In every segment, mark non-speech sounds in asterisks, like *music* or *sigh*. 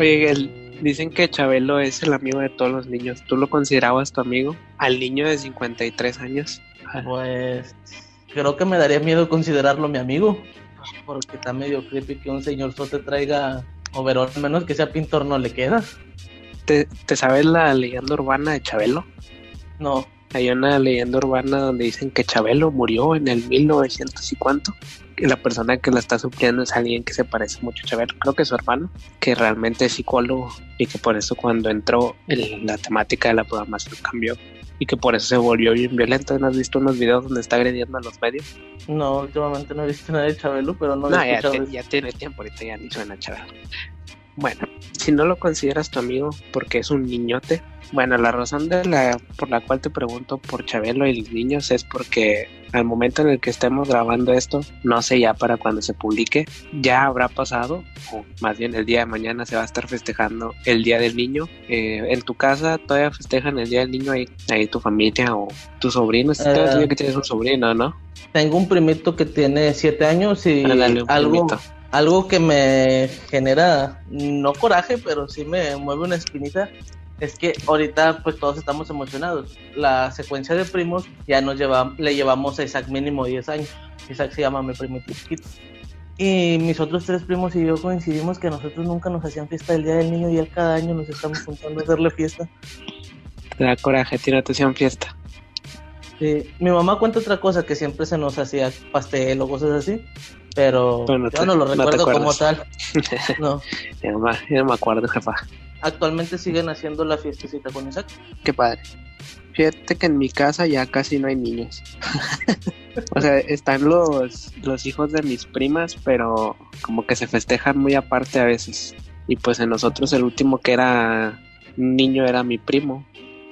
Oye, el- dicen que Chabelo es el amigo de todos los niños. ¿Tú lo considerabas tu amigo? Al niño de 53 años. Pues creo que me daría miedo considerarlo mi amigo, porque está medio creepy que un señor te traiga overol, menos que sea pintor no le queda. ¿Te, te sabes la leyenda urbana de Chabelo? No, Hay una leyenda urbana donde dicen que Chabelo murió en el 1900 y cuánto. Que la persona que la está supliendo es alguien que se parece mucho a Chabelo. Creo que es su hermano, que realmente es psicólogo y que por eso cuando entró el- la temática de la programación cambió y que por eso se volvió bien violento. ¿No has visto unos videos donde está agrediendo a los medios? no, últimamente no he visto nada de Chabelo, pero no, No, había ya, te- ya tiene tiempo, ahorita ya ni suena Chabelo. Bueno, si no lo consideras tu amigo porque es un niñote, bueno, la razón de la por la cual te pregunto por Chabelo y los niños es porque al momento en el que estemos grabando esto, no sé ya para cuando se publique, ya habrá pasado, o más bien el día de mañana se va a estar festejando el Día del Niño. Eh, en tu casa todavía festejan el Día del Niño ahí, ahí tu familia o tus sobrinos. Eh. Todavía que tienes un sobrino, ¿no? Tengo un primito que tiene siete años y algo, primito. Algo que me genera, no coraje, pero sí me mueve una espinita, es que ahorita pues todos estamos emocionados. La secuencia de primos ya nos lleva, le llevamos a Isaac mínimo 10 años. Isaac se llama mi primito chiquito. Y mis otros tres primos y yo coincidimos que nosotros nunca nos hacían fiesta del Día del Niño y él cada año nos estamos juntando a hacerle fiesta. Te da coraje, a ti no te hacían fiesta. Sí, mi mamá cuenta otra cosa que siempre se nos hacía pastel o cosas así, pero Pero no yo lo no recuerdo como tal. *laughs* No, Ya no, ya no me acuerdo, jefa. actualmente siguen haciendo la fiestecita con Isaac. Qué padre. Fíjate que en mi casa ya casi no hay niños. *laughs* o sea, están los, los hijos de mis primas, pero como que se festejan muy aparte a veces. Y pues en nosotros el último que era niño era mi primo.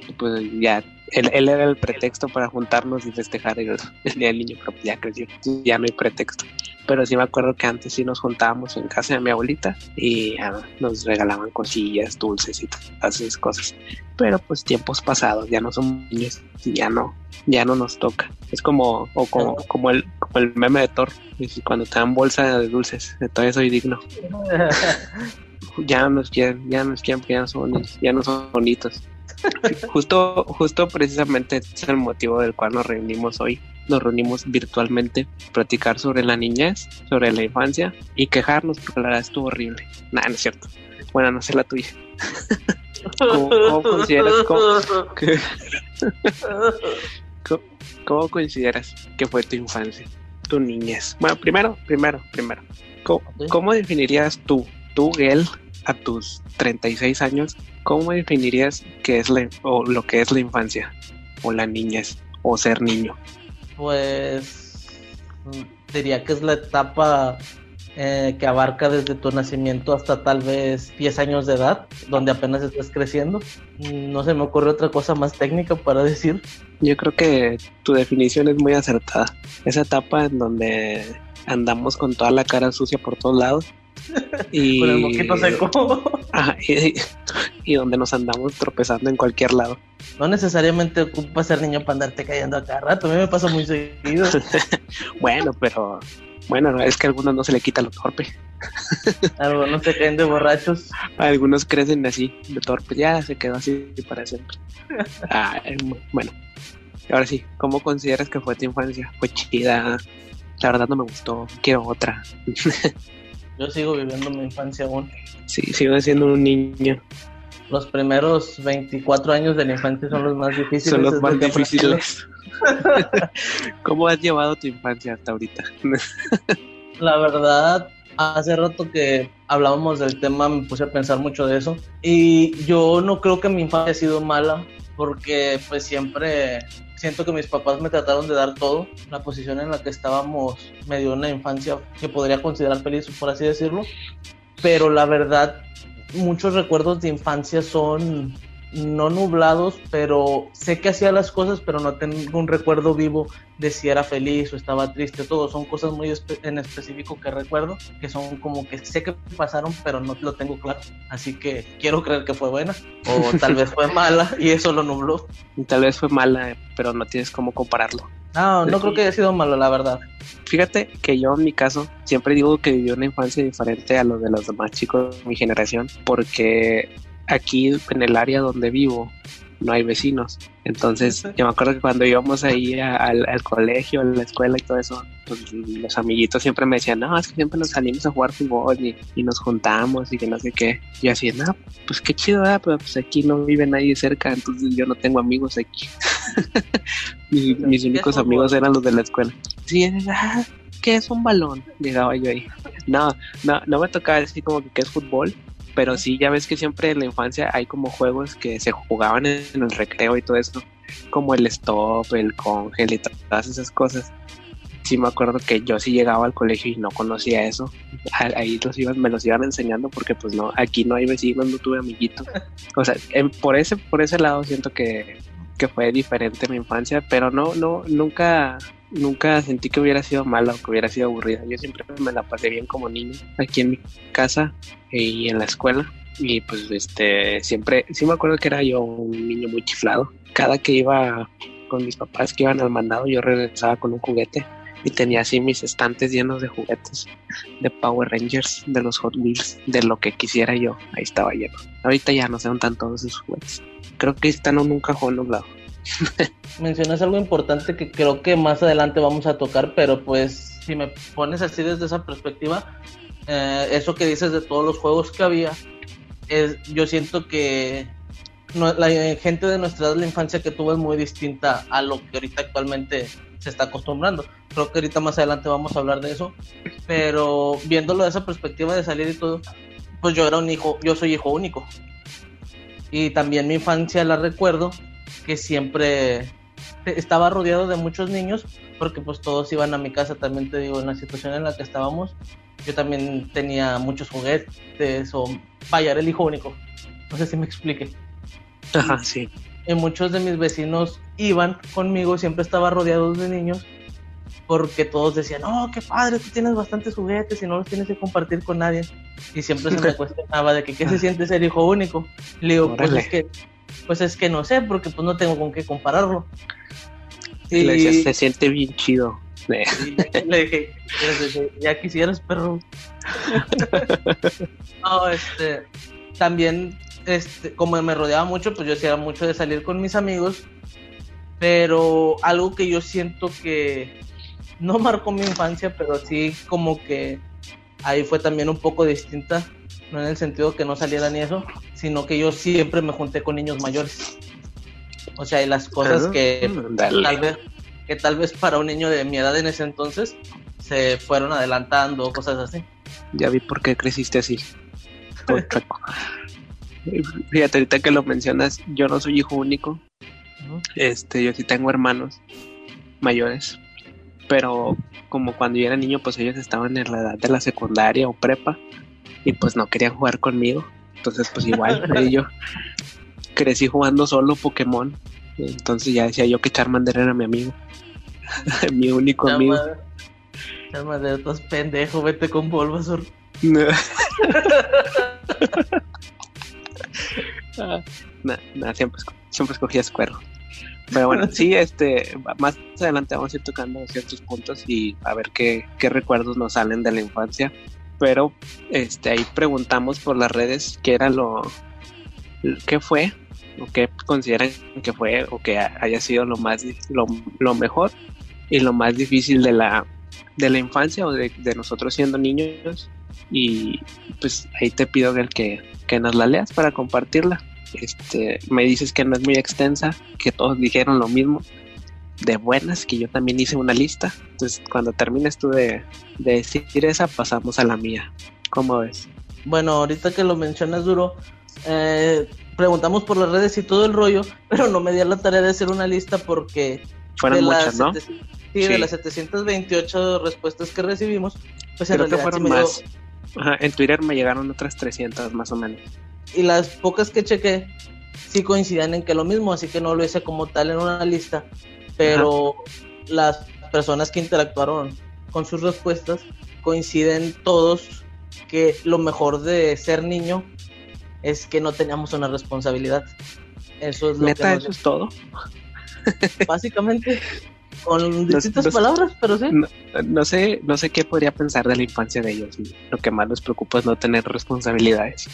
Y pues ya, él, él era el pretexto para juntarnos y festejar el, el día del niño, pero pues ya creció. Ya no hay pretexto. Pero sí me acuerdo que antes sí nos juntábamos en casa de mi abuelita y ah, nos regalaban cosillas, dulces y todas esas cosas pero pues tiempos pasados, ya no somos niños y ya no, ya no nos toca. Es como, o como, como el, como el meme de Thor, cuando te dan bolsa de dulces, de todavía soy digno. *laughs* Ya no nos quieren, ya no nos quieren, ya no son niños, ya no son bonitos. Justo, justo precisamente es el motivo del cual nos reunimos hoy. Nos reunimos virtualmente, platicar sobre la niñez, sobre la infancia y quejarnos porque la verdad estuvo horrible. Nada, no es cierto. Bueno, no sé la tuya. ¿Cómo, cómo consideras, cómo- que- cómo- cómo consideras que fue tu infancia, tu niñez? Bueno, primero, primero, primero. ¿Cómo, cómo definirías tú, tú, Gel, a tus 36 años, cómo definirías que es la, o lo que es la infancia, o la niñez, o ser niño? Pues diría que es la etapa eh, que abarca desde tu nacimiento hasta tal vez 10 años de edad, donde apenas estás creciendo. No se me ocurre otra cosa más técnica para decir. Yo creo que tu definición es muy acertada. Esa etapa en donde andamos con toda la cara sucia por todos lados. Y, *laughs* Con el moquito seco. Ajá, *laughs* y, y donde nos andamos tropezando en cualquier lado. No necesariamente ocupa ser niño para andarte cayendo a cada rato. A mí me pasa muy seguido. *laughs* Bueno, pero bueno, es que a algunos no se le quita lo torpe. Algunos se caen de borrachos. Algunos crecen así, de torpe. Ya se quedó así para siempre. Ah, bueno, ahora sí, ¿cómo consideras que fue tu infancia? ¿Fue chida? La verdad no me gustó, quiero otra. Yo sigo viviendo mi infancia aún. Sí, sigo siendo un niño. Los primeros 24 años de la infancia son los más difíciles. Son los más difíciles. *laughs* ¿Cómo has llevado tu infancia hasta ahorita? *laughs* La verdad, hace rato que hablábamos del tema, me puse a pensar mucho de eso. Y yo no creo que mi infancia haya sido mala, porque pues siempre siento que mis papás me trataron de dar todo. La posición en la que estábamos me dio una infancia que podría considerar feliz, por así decirlo. Pero la verdad, muchos recuerdos de infancia son no nublados, pero sé que hacía las cosas, pero no tengo un recuerdo vivo de si era feliz o estaba triste. Todo son cosas muy en específico que recuerdo, que son como que sé que pasaron, pero no lo tengo claro. Así que quiero creer que fue buena, o *laughs* tal vez fue mala y eso lo nubló. Tal vez fue mala, pero no tienes cómo compararlo. No, no creo que haya sido malo, la verdad. Fíjate que yo en mi caso siempre digo que viví una infancia diferente a lo de los demás chicos de mi generación, porque aquí en el área donde vivo no hay vecinos. Entonces, yo me acuerdo que cuando íbamos ahí al, colegio, a la escuela y todo eso, pues los amiguitos siempre me decían, no, es que siempre nos salimos a jugar fútbol y, y nos juntamos y que no sé qué. Y así, no, pues qué chido, pero pues aquí no vive nadie cerca, entonces yo no tengo amigos aquí. *laughs* mis, mis únicos amigos eran los de la escuela. Sí, ah, ¿qué es un balón? Llegaba yo ahí. No, no, no me tocaba decir como que qué es fútbol, pero sí, ya ves que siempre en la infancia hay como juegos que se jugaban en el recreo y todo eso, como el stop, el congel y todas esas cosas. Sí me acuerdo que yo sí llegaba al colegio y no conocía eso. Ahí los iban, me los iban enseñando porque pues no, aquí no hay vecinos, no tuve amiguitos. O sea, por ese, por ese lado siento que, que fue diferente mi infancia, pero no, no, nunca, nunca sentí que hubiera sido mala o que hubiera sido aburrida. Yo siempre me la pasé bien como niño aquí en mi casa y en la escuela. Y pues este, siempre, sí me acuerdo que era yo un niño muy chiflado. Cada que iba con mis papás que iban al mandado, yo regresaba con un juguete y tenía así mis estantes llenos de juguetes de Power Rangers, de los Hot Wheels, de lo que quisiera yo. Ahí estaba lleno. Ahorita ya no se están todos esos juguetes. Creo que están en un cajón nublado. *laughs* Mencionas algo importante que creo que más adelante vamos a tocar, pero pues si me pones así desde esa perspectiva, eh, eso que dices de todos los juegos que había, es, yo siento que la gente de nuestra edad, la infancia que tuvo es muy distinta a lo que ahorita actualmente se está acostumbrando. Creo que ahorita más adelante vamos a hablar de eso, pero viéndolo de esa perspectiva de salir y todo, pues yo era un hijo, yo soy hijo único. Y también mi infancia la recuerdo que siempre estaba rodeado de muchos niños, porque pues todos iban a mi casa, también te digo, en la situación en la que estábamos, yo también tenía muchos juguetes, o vaya, era el hijo único, no sé si me explique. Ajá, sí. Y muchos de mis vecinos iban conmigo, siempre estaba rodeado de niños, porque todos decían, oh, qué padre, tú tienes bastantes juguetes y no los tienes que compartir con nadie. Y siempre se me *laughs* cuestionaba de que qué se siente ser hijo único. Le digo, pues es que pues es que no sé, porque pues no tengo con qué compararlo. Y le decía, se siente bien chido. *laughs* le dije, ya quisieras, perro. *laughs* no, este, también, este, como me rodeaba mucho, pues yo hacía mucho de salir con mis amigos, pero algo que yo siento que no marcó mi infancia, pero sí como que ahí fue también un poco distinta, no en el sentido que no saliera ni eso, sino que yo siempre me junté con niños mayores. O sea, y las cosas ah, que tal vez que tal vez para un niño de mi edad en ese entonces se fueron adelantando, cosas así. Ya vi por qué creciste así. Fíjate, ahorita que lo mencionas, yo no soy hijo único. Este, yo sí tengo hermanos mayores. Pero como cuando yo era niño, pues ellos estaban en la edad de la secundaria o prepa. Y pues no querían jugar conmigo. Entonces, pues igual, *laughs* yo crecí jugando solo Pokémon. Entonces ya decía yo que Charmander era mi amigo. *laughs* mi único amigo. Charmander, estás pendejo, vete con Bulbasaur. *laughs* no, siempre, siempre escogía Squirrel. Pero bueno, *laughs* sí, este, más adelante vamos a ir tocando ciertos puntos y a ver qué, qué recuerdos nos salen de la infancia. Pero este ahí preguntamos por las redes qué era lo qué fue o qué consideran que fue o que haya sido lo más lo, mejor y lo más difícil de la de la infancia o de, nosotros siendo niños. Y pues ahí te pido que, que nos la leas para compartirla este me dices que no es muy extensa que todos dijeron lo mismo de buenas, que yo también hice una lista. Entonces, cuando termines tú de, decir esa, pasamos a la mía. ¿Cómo ves? Bueno, ahorita que lo mencionas duro, eh, preguntamos por las redes y todo el rollo, pero no me di la tarea de hacer una lista porque... Fueron muchas, ¿no? Sí, de las 728 respuestas que recibimos, pues en Creo fueron más. en Twitter me llegaron otras 300 más o menos. Y las pocas que chequé, sí coincidían en que lo mismo, así que no lo hice como tal en una lista, pero las personas que interactuaron con sus respuestas coinciden todos que lo mejor de ser niño es que no teníamos una responsabilidad. Eso es lo ¿Neta, eso es todo? Básicamente, *laughs* con distintas palabras, pero sí. No, sé, no sé qué podría pensar de la infancia de ellos. Lo que más les preocupa es no tener responsabilidades.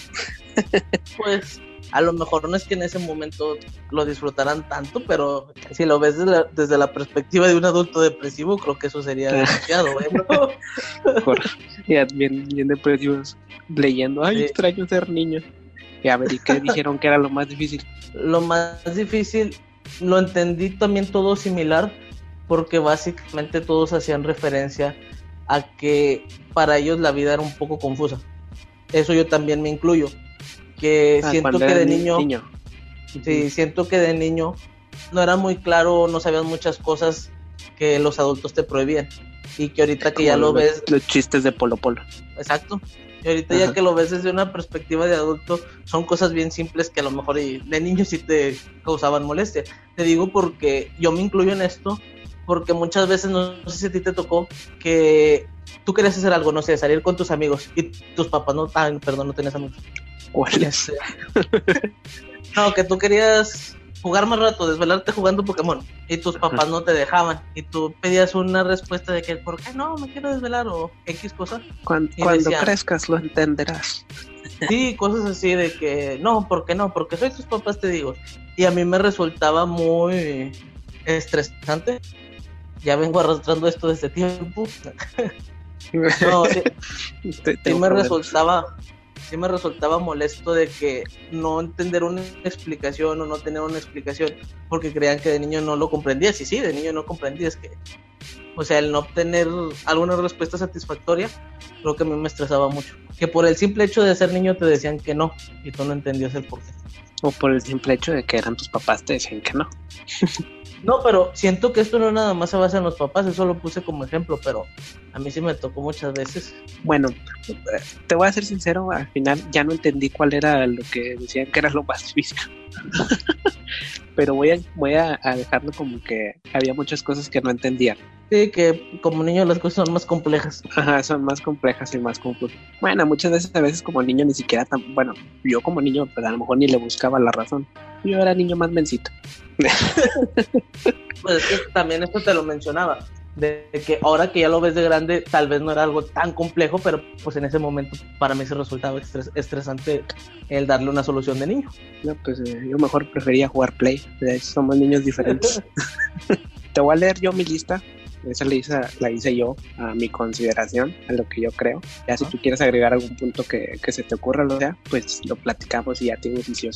*laughs* Pues a lo mejor no es que en ese momento lo disfrutaran tanto, pero si lo ves desde la, perspectiva de un adulto depresivo, creo que eso sería *laughs* demasiado, ¿eh? bien, bien depresivos, leyendo, ay, extraño ser niño. Y a ver, ¿y qué *laughs* dijeron que era lo más difícil? Lo más difícil, lo entendí también todo similar, porque básicamente todos hacían referencia a que para ellos la vida era un poco confusa. Eso yo también me incluyo que ah, siento que de niño, sí, siento que de niño no era muy claro, no sabías muchas cosas que los adultos te prohibían y que ahorita que ya lo ves los chistes de Polo Polo. Exacto. Y ahorita ya que lo ves desde una perspectiva de adulto, son cosas bien simples que a lo mejor de niño sí te causaban molestia. Te digo porque yo me incluyo en esto, porque muchas veces, no, sé si a ti te tocó, que tú querías hacer algo, no sé, salir con tus amigos y tus papás no, ah, perdón, no tenés amigos. ¿Cuáles? *laughs* no, que tú querías jugar más rato, desvelarte jugando Pokémon y tus papás no te dejaban y tú pedías una respuesta de que ¿por qué no me quiero desvelar o X cosa? Cuando, crezcas lo entenderás. *laughs* Sí, cosas así de que no, ¿por qué no? Porque soy tus papás, te digo. Y a mí me resultaba muy estresante. Ya vengo arrastrando esto desde tiempo. *laughs* no, sí me resultaba sí me resultaba molesto de que no entender una explicación o no tener una explicación porque creían que de niño no lo comprendías. Y sí, de niño no comprendías que, o sea, el no obtener alguna respuesta satisfactoria, creo que a mí me estresaba mucho. Que por el simple hecho de ser niño te decían que no y tú no entendías el porqué. O por el simple hecho de que eran tus papás te decían que no. *laughs* No, pero siento que esto no nada más se basa en los papás, eso lo puse como ejemplo, pero a mí sí me tocó muchas veces. Bueno, te voy a ser sincero, al final ya no entendí cuál era lo que decían que era lo más difícil. *laughs* pero voy a, voy a, dejarlo como que había muchas cosas que no entendía. Sí, que como niño las cosas son más complejas. Ajá, son más complejas y más confusas. Bueno, muchas veces a veces como niño ni siquiera tan, bueno, yo como niño pues a lo mejor ni le buscaba la razón. Yo era niño más mencito. *laughs* pues es que también esto te lo mencionaba de que ahora que ya lo ves de grande, tal vez no era algo tan complejo, pero pues en ese momento para mí se resultaba estresante el darle una solución de niño. No, pues eh, yo mejor prefería jugar Play, de hecho somos niños diferentes. *laughs* Te voy a leer yo mi lista, esa la hice, la hice yo a mi consideración, a lo que yo creo. Ya si tú quieres agregar algún punto que, que se te ocurra, lo sea, pues lo platicamos y ya tienes sí o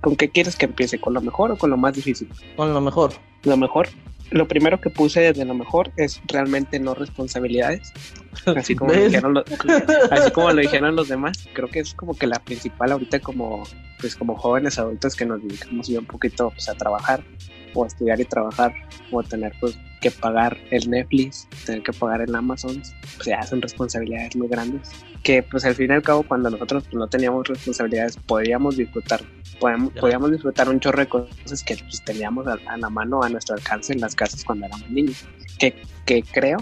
¿Con qué quieres que empiece? ¿Con lo mejor o con lo más difícil? Con lo mejor. Lo mejor lo primero que puse desde lo mejor es realmente no responsabilidades, así como, lo dijeron los, así como lo dijeron los demás. Creo que es como que la principal ahorita como, pues como jóvenes adultos que nos dedicamos ya un poquito pues, a trabajar o a estudiar y trabajar o tener pues que pagar el Netflix, tener que pagar el Amazon, pues ya son responsabilidades muy grandes. Que pues al fin y al cabo cuando nosotros pues, no teníamos responsabilidades podíamos disfrutar podíamos, podíamos disfrutar un chorro de cosas que pues, teníamos a, la mano a nuestro alcance en las casas cuando éramos niños. Que, que creo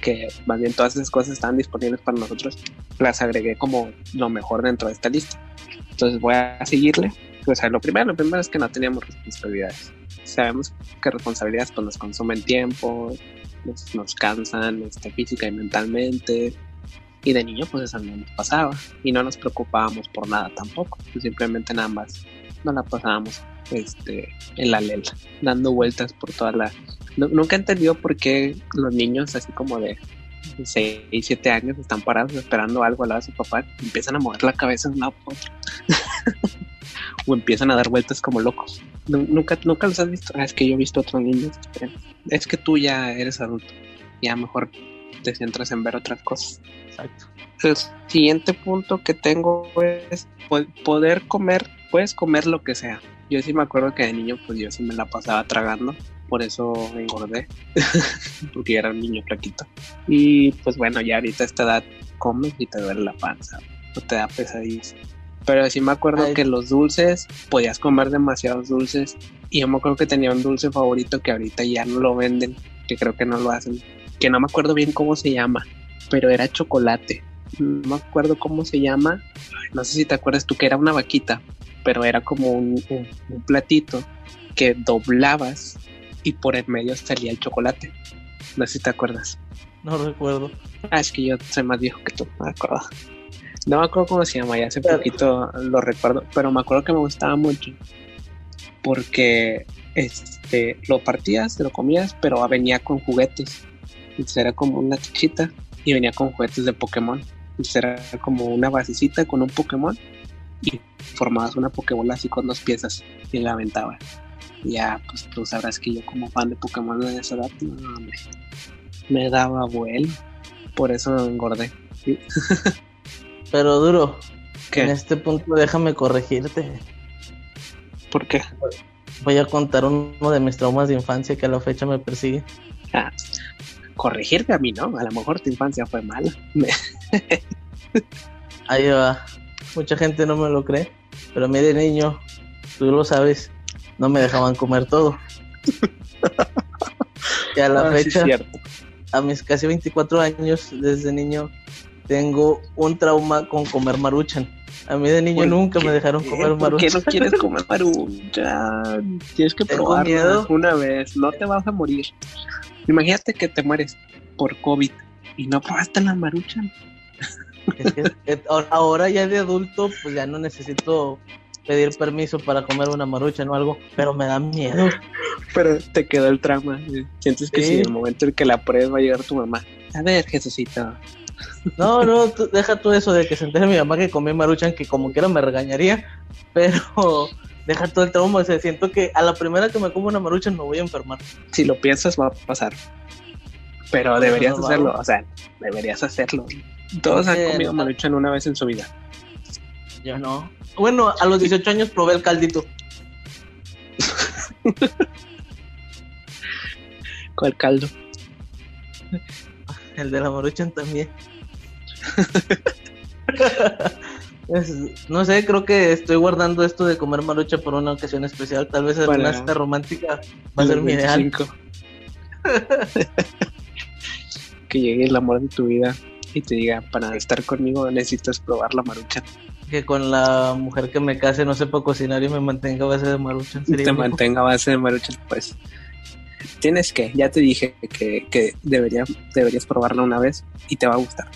que más bien todas esas cosas estaban disponibles para nosotros las agregué como lo mejor dentro de esta lista. Entonces voy a seguirle pues lo primero lo primero es que no teníamos responsabilidades. Sabemos que responsabilidades pues nos consumen tiempo nos, nos cansan este, física y mentalmente. Y de niño pues eso no nos pasaba. Y no nos preocupábamos por nada tampoco, pues, simplemente nada más no la pasábamos este, en la lela, dando vueltas por toda la... nunca he entendido por qué los niños así como de 6, 7 años están parados esperando algo al lado de su papá y empiezan a mover la cabeza de un lado otro. *laughs* o empiezan a dar vueltas como locos. Nunca, nunca los has visto. Ah, es que yo he visto otros niños. Es que tú ya eres adulto. Ya mejor te centras en ver otras cosas. Exacto. El siguiente punto que tengo es poder comer, puedes comer lo que sea. Yo sí me acuerdo que de niño pues yo sí me la pasaba tragando, por eso me engordé, *laughs* porque era un niño flaquito. Y pues bueno, ya ahorita a esta edad comes y te duele la panza, o te da pesadillas. Pero sí me acuerdo que los dulces, podías comer demasiados dulces. Y yo me acuerdo que tenía un dulce favorito que ahorita ya no lo venden, que creo que no lo hacen. Que no me acuerdo bien cómo se llama, pero era chocolate. No me acuerdo cómo se llama. No sé si te acuerdas tú que era una vaquita, pero era como un, un platito que doblabas y por el medio salía el chocolate. No sé si te acuerdas. No recuerdo. Ah, es que yo soy más viejo que tú, me acuerdo. No me acuerdo cómo se llama, ya hace poquito lo recuerdo, pero me acuerdo que me gustaba mucho porque este, lo partías, te lo comías, pero venía con juguetes. Entonces era como una chichita y venía con juguetes de Pokémon. Entonces era como una basecita con un Pokémon y formabas una Pokébola así con dos piezas y la aventaba. Ya, pues tú sabrás que yo como fan de Pokémon de esa edad, no, me, me daba vuelo. Por eso engordé. *laughs* Pero duro, en este punto déjame corregirte. ¿Por qué? Voy a contar uno de mis traumas de infancia que a la fecha me persigue. Ah, corregirte a mí, ¿no? A lo mejor tu infancia fue mala. *laughs* Ahí va. Mucha gente no me lo cree, pero a mí de niño, tú lo sabes, no me dejaban comer todo. *laughs* y a la ah, fecha, a mis casi 24 años, desde niño, tengo un trauma con comer maruchan. A mí de niño nunca me dejaron comer maruchan. ¿Por qué no quieres comer *laughs* maruchan? Tienes que probarlo una vez, no te vas a morir. Imagínate que te mueres por COVID y no probaste la maruchan. ahora ya de adulto, pues ya no necesito pedir permiso para comer una maruchan o algo, pero me da miedo. Pero te quedó el trauma. Sientes que si en el momento en que la pruebas va a llegar tu mamá. A ver, Jesucito, no, no, deja tú eso de que se entere mi mamá que comí maruchan, que como quiera me regañaría, pero deja todo el trauma, o sea, siento que a la primera que me como una maruchan me voy a enfermar. Si lo piensas va a pasar, pero deberías hacerlo, o sea, deberías hacerlo. Todos han comido maruchan una vez en su vida. Yo no. Bueno, a los 18 años probé el caldito. *laughs* ¿Cuál caldo? El de la Maruchan también. *laughs* no sé, creo que estoy guardando esto de comer marucha por una ocasión especial. Tal vez una cita romántica va a ser mi ideal. *laughs* que llegue el amor de tu vida y te diga, para estar conmigo necesitas probar la marucha. Que con la mujer que me case no sepa cocinar y me mantenga a base de marucha. Te mantenga a base de marucha, pues tienes que, ya te dije que, que debería, deberías probarla una vez y te va a gustar.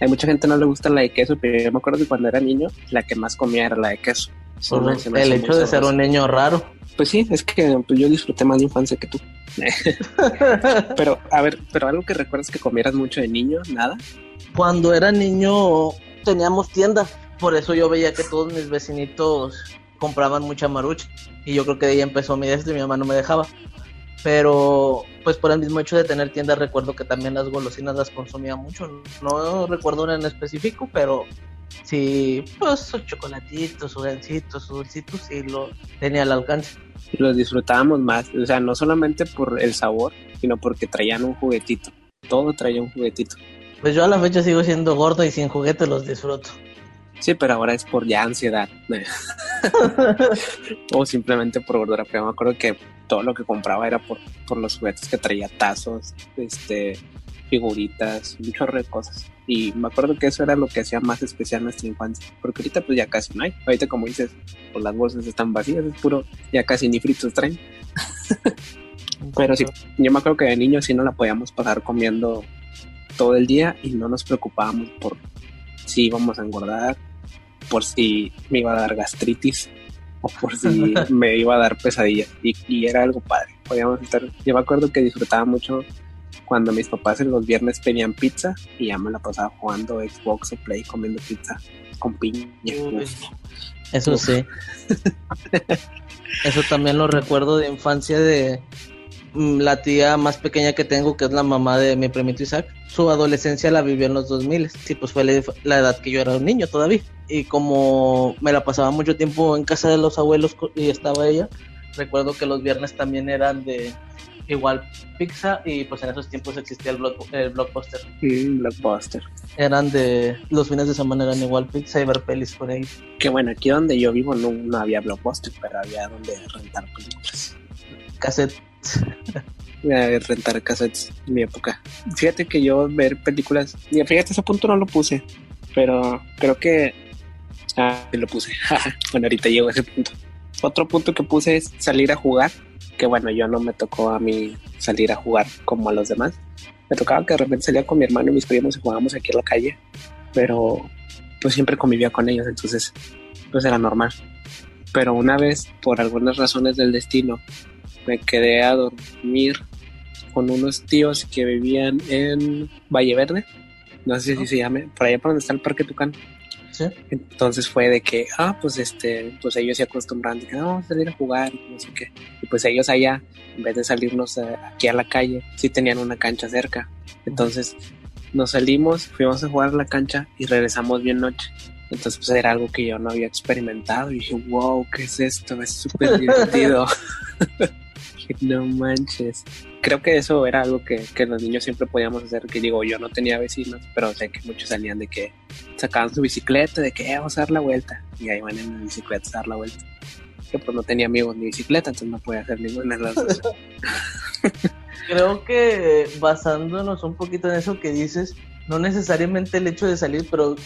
Hay mucha gente no le gusta la de queso, pero yo me acuerdo que cuando era niño, la que más comía era la de queso. el hecho de ser un niño raro. Pues sí, es que pues, yo disfruté más de infancia que tú. *laughs* pero, a ver, pero algo que recuerdas que comieras mucho de niño, nada. Cuando era niño teníamos tienda, por eso yo veía que todos mis vecinitos compraban mucha marucha. Y yo creo que de ahí empezó mi deseo y mi mamá no me dejaba. Pero pues por el mismo hecho de tener tiendas recuerdo que también las golosinas las consumía mucho. No recuerdo una en específico pero sí pues sus chocolatitos sus gancitos sus dulcitos y lo tenía al alcance. Los disfrutábamos más o sea no solamente por el sabor sino porque traían un juguetito. Todo traía un juguetito. Pues yo a la fecha sigo siendo gordo y sin juguete los disfruto Sí, pero ahora es por ya ansiedad. *laughs* o simplemente por gordura. Pero me acuerdo que todo lo que compraba era por, por los juguetes que traía tazos, este, figuritas, un chorro de cosas. Y me acuerdo que eso era lo que hacía más especial nuestra infancia. Porque ahorita pues ya casi no hay. Ahorita como dices, pues las bolsas están vacías, es puro, ya casi ni fritos traen. *laughs* Pero sí, yo me acuerdo que de niño sí no la podíamos pasar comiendo todo el día y no nos preocupábamos por si íbamos a engordar, por si me iba a dar gastritis o por si *laughs* me iba a dar pesadillas. Y, era algo padre. Podíamos estar. Yo me acuerdo que disfrutaba mucho cuando mis papás en los viernes pedían pizza y ya me la pasaba jugando Xbox o Play comiendo pizza con piña. eso sí. *laughs* eso también lo recuerdo de infancia de la tía más pequeña que tengo, que es la mamá de mi primito Isaac, su adolescencia la vivió en los 2000, sí, pues fue la, edad que yo era un niño todavía. Y como me la pasaba mucho tiempo en casa de los abuelos y estaba ella, recuerdo que los viernes también eran de igual pizza y pues en esos tiempos existía el, el blockbuster. Mm, blockbuster. Eran de los fines de semana eran igual pizza y ver pelis por ahí. Que bueno, aquí donde yo vivo no, no había blockbuster, pero había donde rentar películas. Cassette. Rentar cassettes en mi época. Fíjate que yo ver películas, fíjate, ese punto no lo puse, pero creo que... Ah, lo puse. *laughs* bueno, ahorita llego a ese punto. Otro punto que puse es salir a jugar, que bueno, yo no me tocó a mí salir a jugar como a los demás. Me tocaba que de repente salía con mi hermano y mis primos y jugábamos aquí en la calle, pero pues siempre convivía con ellos, entonces pues era normal. Pero una vez, por algunas razones del destino, me quedé a dormir con unos tíos que vivían en Valle Verde. No sé si se llame, por allá por donde está el Parque Tucán. ¿Sí? Entonces fue de que, ah, pues este, pues ellos se acostumbran de que no, vamos a salir a jugar y no sé qué. Y pues ellos allá, en vez de salirnos aquí a la calle, sí tenían una cancha cerca. Entonces nos salimos, fuimos a jugar a la cancha y regresamos bien noche. Entonces pues era algo que yo no había experimentado y dije, wow, ¿qué es esto? Es súper *laughs* divertido. *laughs* *laughs* no manches. Creo que eso era algo que, los niños siempre podíamos hacer, que digo, yo no tenía vecinos, pero sé que muchos salían de que sacaban su bicicleta, de que eh, vamos a dar la vuelta, y ahí van en la bicicleta a dar la vuelta. Que pues no tenía amigos ni bicicleta, entonces no podía hacer ninguna de las dos. *laughs* Creo que basándonos un poquito en eso que dices, no necesariamente el hecho de salir, pero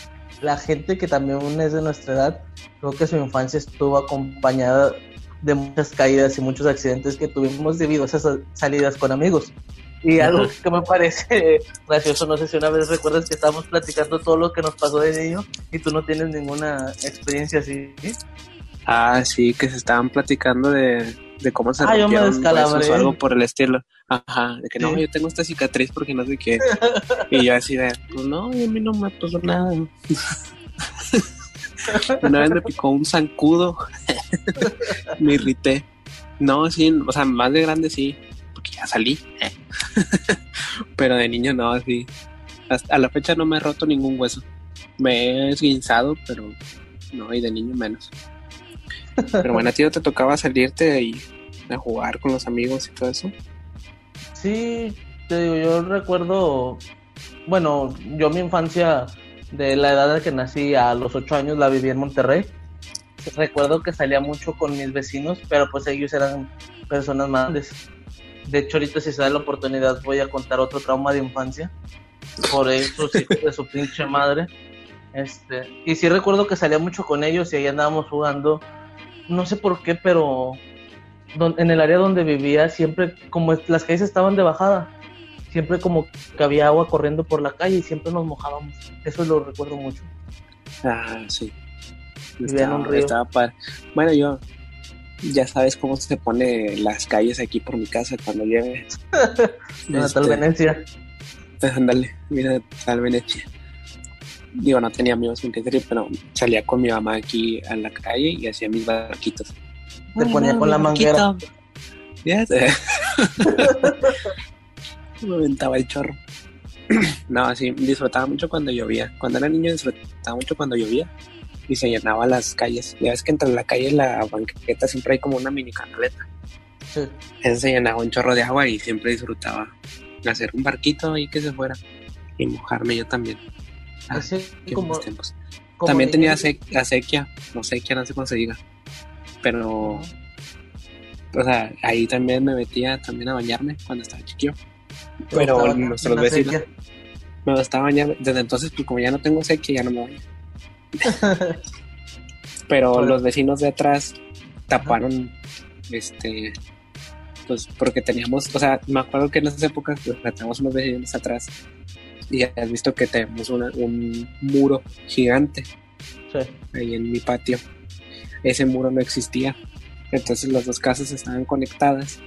la gente que también es de nuestra edad, creo que su infancia estuvo acompañada de muchas caídas y muchos accidentes que tuvimos debido a esas salidas con amigos. Y algo que me parece *laughs* gracioso, no sé si una vez recuerdas que estábamos platicando todo lo que nos pasó de niño y tú no tienes ninguna experiencia así. Ah, sí, que se estaban platicando de, de cómo se ah, rompieron o algo por el estilo. Ajá, de que no, yo tengo esta cicatriz porque no sé qué. *laughs* y yo así de, pues no, a mí no me pasó nada. *laughs* Una vez me picó un zancudo. *laughs* me irrité. No, sí, o sea, más de grande sí, porque ya salí. *laughs* Pero de niño no, así. Hasta a la fecha no me he roto ningún hueso. Me he esguinzado, pero no, y de niño menos. Pero bueno, a ti no te tocaba salirte y a jugar con los amigos y todo eso. Sí, te digo, yo recuerdo, bueno, yo mi infancia de la edad de que nací a los ocho años la viví en Monterrey. Recuerdo que salía mucho con mis vecinos, pero pues ellos eran personas más grandes. De hecho, ahorita si se da la oportunidad voy a contar otro trauma de infancia por esos *laughs* hijos de su pinche madre. Este, y sí recuerdo que salía mucho con ellos y ahí andábamos jugando. No sé por qué, pero en el área donde vivía siempre, como las calles estaban de bajada, siempre como que había agua corriendo por la calle y siempre nos mojábamos. Eso lo recuerdo mucho. Ah, sí. Estaba, un río. Bueno, yo ya sabes cómo se pone las calles aquí por mi casa cuando llueve. *laughs* mira, tal este, Venecia. Ándale, mira, tal Venecia. Digo, no tenía amigos en Querétaro, pero salía con mi mamá aquí a la calle y hacía mis barquitos. Te ponía con la manguera. Ya sé. *laughs* me aventaba el chorro. *clears throat* no, sí, disfrutaba mucho cuando llovía. Cuando era niño disfrutaba mucho cuando llovía y se llenaba las calles. Ya ves que entre la calle y la banqueta siempre hay como una mini canaleta. Sí. Ese se llenaba un chorro de agua y siempre disfrutaba hacer un barquito ahí que se fuera y mojarme yo también. Ah, como, también tenía acequia, no sequía, no sé cómo se diga. Pero, o sea, ahí también me metía también a bañarme cuando estaba chiquillo. Pero nuestros vecinos me gustaba bañar. Desde entonces, pues como ya no tengo sequía, ya no me baño. *laughs* Pero los vecinos de atrás taparon, este, pues porque teníamos, o sea, me acuerdo que en esas épocas pues, teníamos unos vecinos atrás y has visto que tenemos un muro gigante ahí en mi patio. Ese muro no existía. Entonces las dos casas estaban conectadas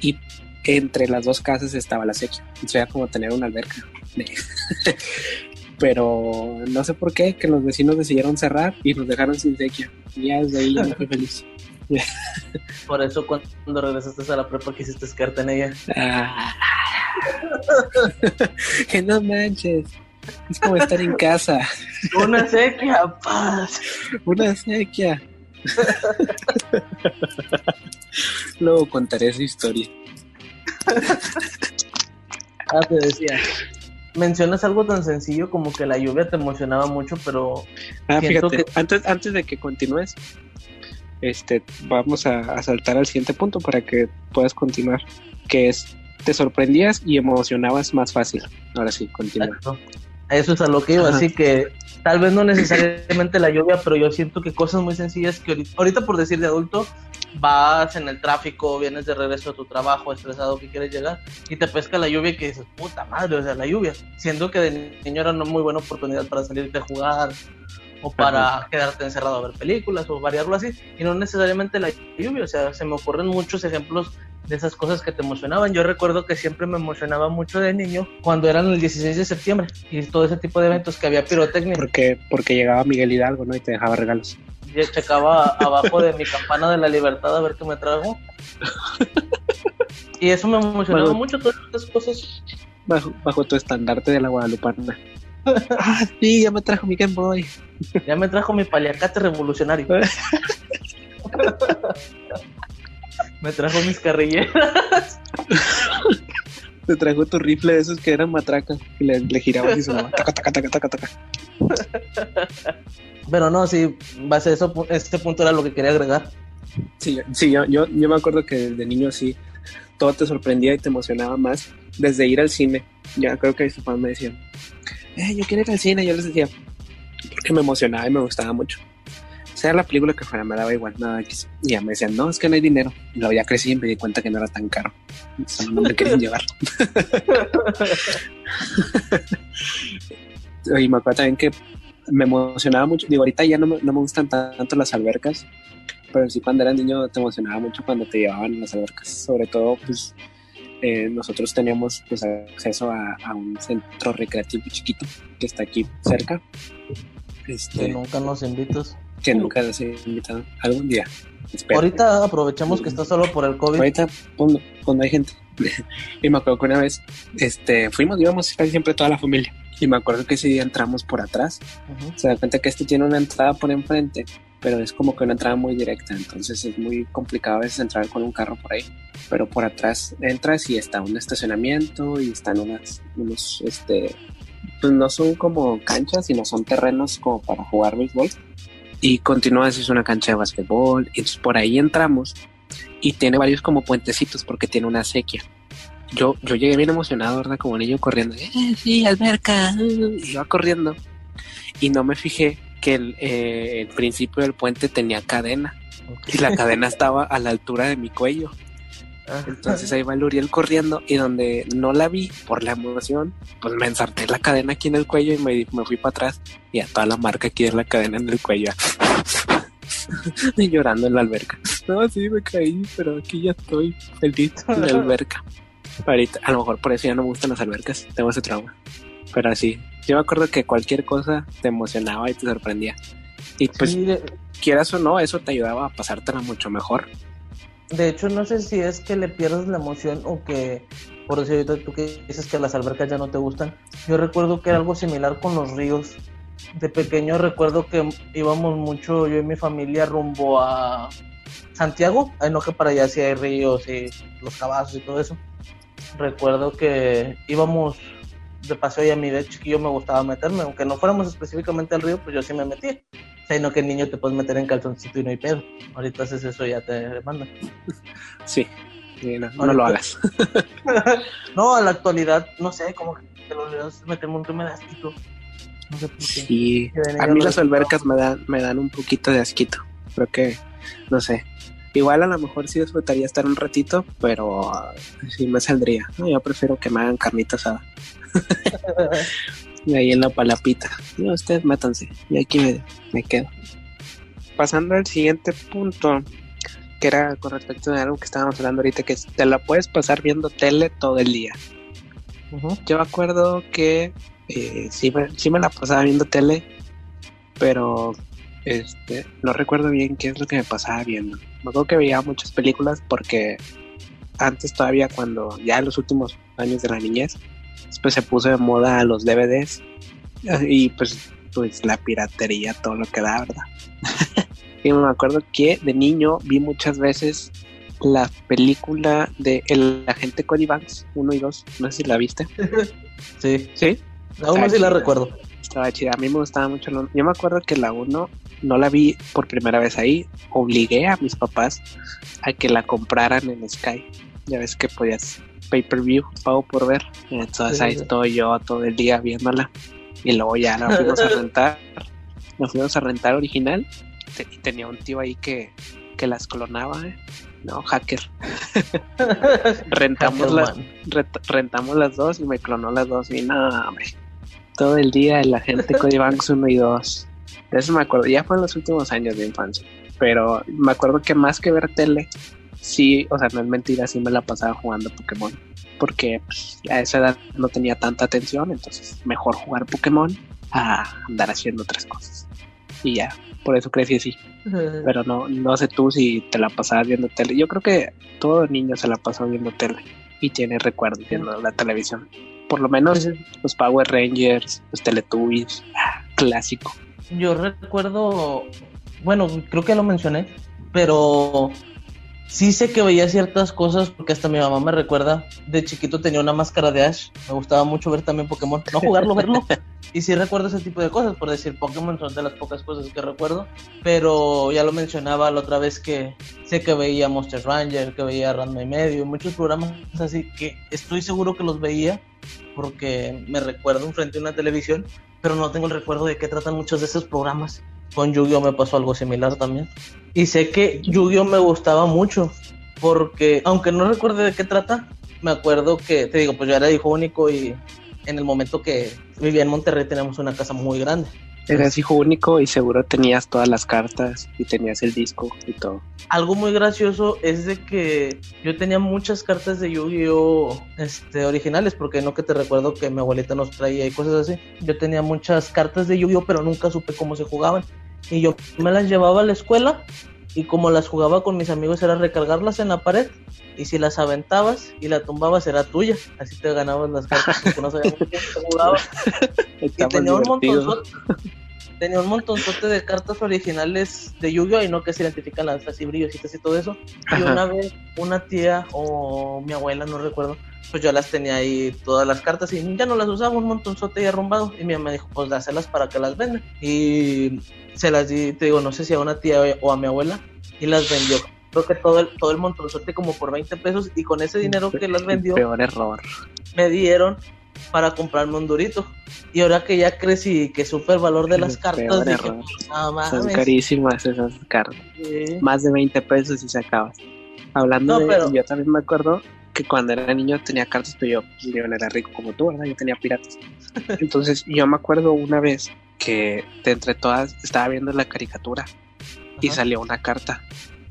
y entre las dos casas estaba la sequía. Entonces era como tener una alberca. *laughs* Pero no sé por qué, que los vecinos decidieron cerrar y nos dejaron sin sequía. Y ya desde ahí yo me fui feliz. *laughs* Por eso cuando regresaste a la prepa quisiste quedarte en ella. Ah. *laughs* que no manches. Es como estar en casa. *laughs* Una sequía, paz. Una sequía. Luego contaré esa historia. ah, te decía. Mencionas algo tan sencillo como que la lluvia te emocionaba mucho, pero. Ah, fíjate, antes, antes de que continúes, este, vamos a, saltar al siguiente punto para que puedas continuar, que es te sorprendías y emocionabas más fácil. Ahora sí, continúa. Eso es a lo que iba, así que tal vez no necesariamente la lluvia, pero yo siento que cosas muy sencillas que ahorita, por decir de adulto, vas en el tráfico, vienes de regreso a tu trabajo, estresado que quieres llegar, y te pesca la lluvia y que dices, puta madre, o sea, la lluvia. Siendo que de niño era una muy buena oportunidad para salirte a jugar, o para quedarte encerrado a ver películas o variarlo así, y no necesariamente la lluvia, o sea, se me ocurren muchos ejemplos de esas cosas que te emocionaban. Yo recuerdo que siempre me emocionaba mucho de niño cuando eran el 16 de septiembre y todo ese tipo de eventos que había pirotecnia. Porque, porque llegaba Miguel Hidalgo, ¿no? Y te dejaba regalos. Yo checaba abajo de mi campana de la libertad a ver qué me trajo. y eso me emocionaba mucho, todas esas cosas. Bajo, bajo tu estandarte de la Guadalupana. ah, sí, ya me trajo mi Game Boy. Ya me trajo mi paliacate revolucionario. *laughs* me trajo mis carrilleras. *laughs* Te trajo tu rifle de esos que eran matracas. Y le, le girabas y sonaba taca, taca, taca, taca, taca. Pero no, sí, base a eso, este punto era lo que quería agregar. Sí, sí yo, yo, yo me acuerdo que de niño sí, todo te sorprendía y te emocionaba más desde ir al cine. Ya creo que mis papás me decían, eh, yo quiero ir al cine. Yo les decía, porque me emocionaba y me gustaba mucho. Sea la película que fuera, me daba igual, nada. Y ya me decían, no, es que no hay dinero. Y luego ya crecí y me di cuenta que no era tan caro. No me querían llevar. *laughs* y me acuerdo también que me emocionaba mucho. Digo, ahorita ya no me, no me gustan tanto las albercas, pero sí cuando era niño te emocionaba mucho cuando te llevaban las albercas. Sobre todo, pues eh, nosotros teníamos pues, acceso a, un centro recreativo chiquito que está aquí cerca. Este, que nunca nos invitas. Que nunca nos invitado algún día. Ahorita aprovechamos que está solo por el COVID. Ahorita cuando, hay gente. *laughs* y me acuerdo que una vez este, fuimos, íbamos casi siempre toda la familia. Y me acuerdo que ese día entramos por atrás. Se da cuenta que este tiene una entrada por enfrente pero es como que una entrada muy directa, entonces es muy complicado a veces entrar con un carro por ahí, pero por atrás entras y está un estacionamiento y están unas, unos, este, pues no son como canchas, sino son terrenos como para jugar béisbol, y continúas es una cancha de básquetbol, y entonces por ahí entramos, y tiene varios como puentecitos porque tiene una sequía. Yo, yo llegué bien emocionado, ¿verdad? Como niño corriendo, eh, sí, alberca, y iba corriendo, y no me fijé que el, eh, el principio del puente tenía cadena y la cadena estaba a la altura de mi cuello. Ah. Entonces ahí va el Uriel corriendo y donde no la vi por la emoción, pues me ensarté la cadena aquí en el cuello y me, me fui para atrás y a toda la marca aquí de la cadena en el cuello. *laughs* y llorando en la alberca. No, sí, me caí, pero aquí ya estoy feliz en la alberca. Ahorita, a lo mejor por eso ya no me gustan las albercas, tengo ese trauma. Pero así, yo me acuerdo que cualquier cosa te emocionaba y te sorprendía. Y pues, quieras o no, eso te ayudaba a pasártela mucho mejor. De hecho, no sé si es que le pierdes la emoción o que, por decir ahorita tú que dices que las albercas ya no te gustan. Yo recuerdo que era algo similar con los ríos. De pequeño recuerdo que íbamos mucho, yo y mi familia, rumbo a Santiago. No que para allá sí hay ríos y los cabazos y todo eso. Recuerdo que íbamos de paseo y a mí de chiquillo me gustaba meterme, aunque no fuéramos específicamente al río, pues yo sí me metí. O sea, no que niño te puedes meter en calzoncito y no hay pedo. Ahorita haces eso ya te demandan. *laughs* Sí, no, lo hagas. *laughs* no, a la actualidad, no sé, como que te lo olvidas meterme un me da asquito. No sé por qué. Sí, a mí las albercas me dan, me dan un poquito de asquito. Creo que, no sé, Igual a lo mejor sí disfrutaría estar un ratito, pero sí me saldría. Yo prefiero que me hagan carnita asada. Y *laughs* ahí en la palapita. No, ustedes métanse. Y aquí me, quedo. Pasando al siguiente punto, que era con respecto a algo que estábamos hablando ahorita, que te la puedes pasar viendo tele todo el día. Yo me acuerdo que eh, sí, me, sí me la pasaba viendo tele, pero este, no recuerdo bien qué es lo que me pasaba viendo. Me acuerdo que veía muchas películas porque antes todavía cuando ya en los últimos años de la niñez, pues se puso de moda los DVDs y pues, pues la piratería, todo lo que da, ¿verdad? *laughs* y me acuerdo que de niño vi muchas veces la película de El agente Cody Banks 1 y 2. No sé si la viste. *laughs* sí. ¿Sí? 1 sí la recuerdo. Estaba chida. A mí me gustaba mucho. Yo me acuerdo que la 1 no la vi por primera vez ahí. Obligué a mis papás a que la compraran en Sky. Ya ves que podías pay-per-view, pago por ver. Entonces ahí estoy yo todo el día viéndola. Y luego ya la fuimos a *laughs* rentar. Nos fuimos a rentar original. Y tenía un tío ahí que, que las clonaba, ¿eh? No, hacker. *laughs* rentamos, las, rentamos las dos y me clonó las dos. Y no, todo el día la gente Cody Banks 1 y 2. De eso me acuerdo. Ya fue en los últimos años de infancia. Pero me acuerdo que más que ver tele, sí, o sea, no es mentira, sí me la pasaba jugando Pokémon. Porque pues, a esa edad no tenía tanta atención, entonces mejor jugar Pokémon a andar haciendo otras cosas. Y ya, por eso crecí así. Pero no, no sé tú si te la pasabas viendo tele. Yo creo que todo niño se la pasó viendo tele y tiene recuerdos viendo la televisión. Por lo menos los Power Rangers, los Teletubbies, ah, clásico. Yo recuerdo, bueno, creo que lo mencioné, pero sí sé que veía ciertas cosas porque hasta mi mamá me recuerda, de chiquito tenía una máscara de Ash, me gustaba mucho ver también Pokémon, no jugarlo, verlo. *laughs* Y sí recuerdo ese tipo de cosas, por decir Pokémon son de las pocas cosas que recuerdo, pero ya lo mencionaba la otra vez que sé que veía Monster Ranger, que veía Ranma y medio, muchos programas así que estoy seguro que los veía porque me recuerdo enfrente de una televisión, pero no tengo el recuerdo de qué tratan muchos de esos programas. Con Yu-Gi-Oh me pasó algo similar también. Y sé que Yu-Gi-Oh me gustaba mucho, porque aunque no recuerde de qué trata, me acuerdo que, te digo, pues yo era hijo único y en el momento que vivía en Monterrey teníamos una casa muy grande. Eras hijo único y seguro tenías todas las cartas y tenías el disco y todo. Algo muy gracioso es de que yo tenía muchas cartas de Yu-Gi-Oh! Este, originales, porque no que te recuerdo que mi abuelita nos traía y cosas así. Yo tenía muchas cartas de Yu-Gi-Oh! pero nunca supe cómo se jugaban. Y yo me las llevaba a la escuela y como las jugaba con mis amigos era recargarlas en la pared y si las aventabas y la tumbabas era tuya, así te ganabas las cartas porque no sabíamos *laughs* quién jugaba. y tenía un montón tenía un montonzote de cartas originales de Yu-Gi-Oh! y no que se identifican las así brillositas y todo eso. Y una vez una tía o mi abuela, no recuerdo, pues yo las tenía ahí todas las cartas y ya no las usaba, un montonzote y arrumbado. Y mi mamá dijo, pues dáselas para que las vendan. Y se las di, te digo, no sé si a una tía o a mi abuela, y las vendió. Creo que todo el, todo el montonzote como por 20 pesos y con ese dinero que las *laughs* vendió. Peor error. Me dieron para comprarme un durito. Y ahora que ya crecí y que supe el valor de las cartas, dije, Son carísimas esas cartas. Más de 20 pesos y se acabas. Hablando de, pero... yo también me acuerdo que cuando era niño tenía cartas, pero yo, yo no era rico como tú, ¿verdad? Yo tenía piratas. *laughs* Entonces yo me acuerdo una vez que de entre todas estaba viendo la caricatura y salió una carta.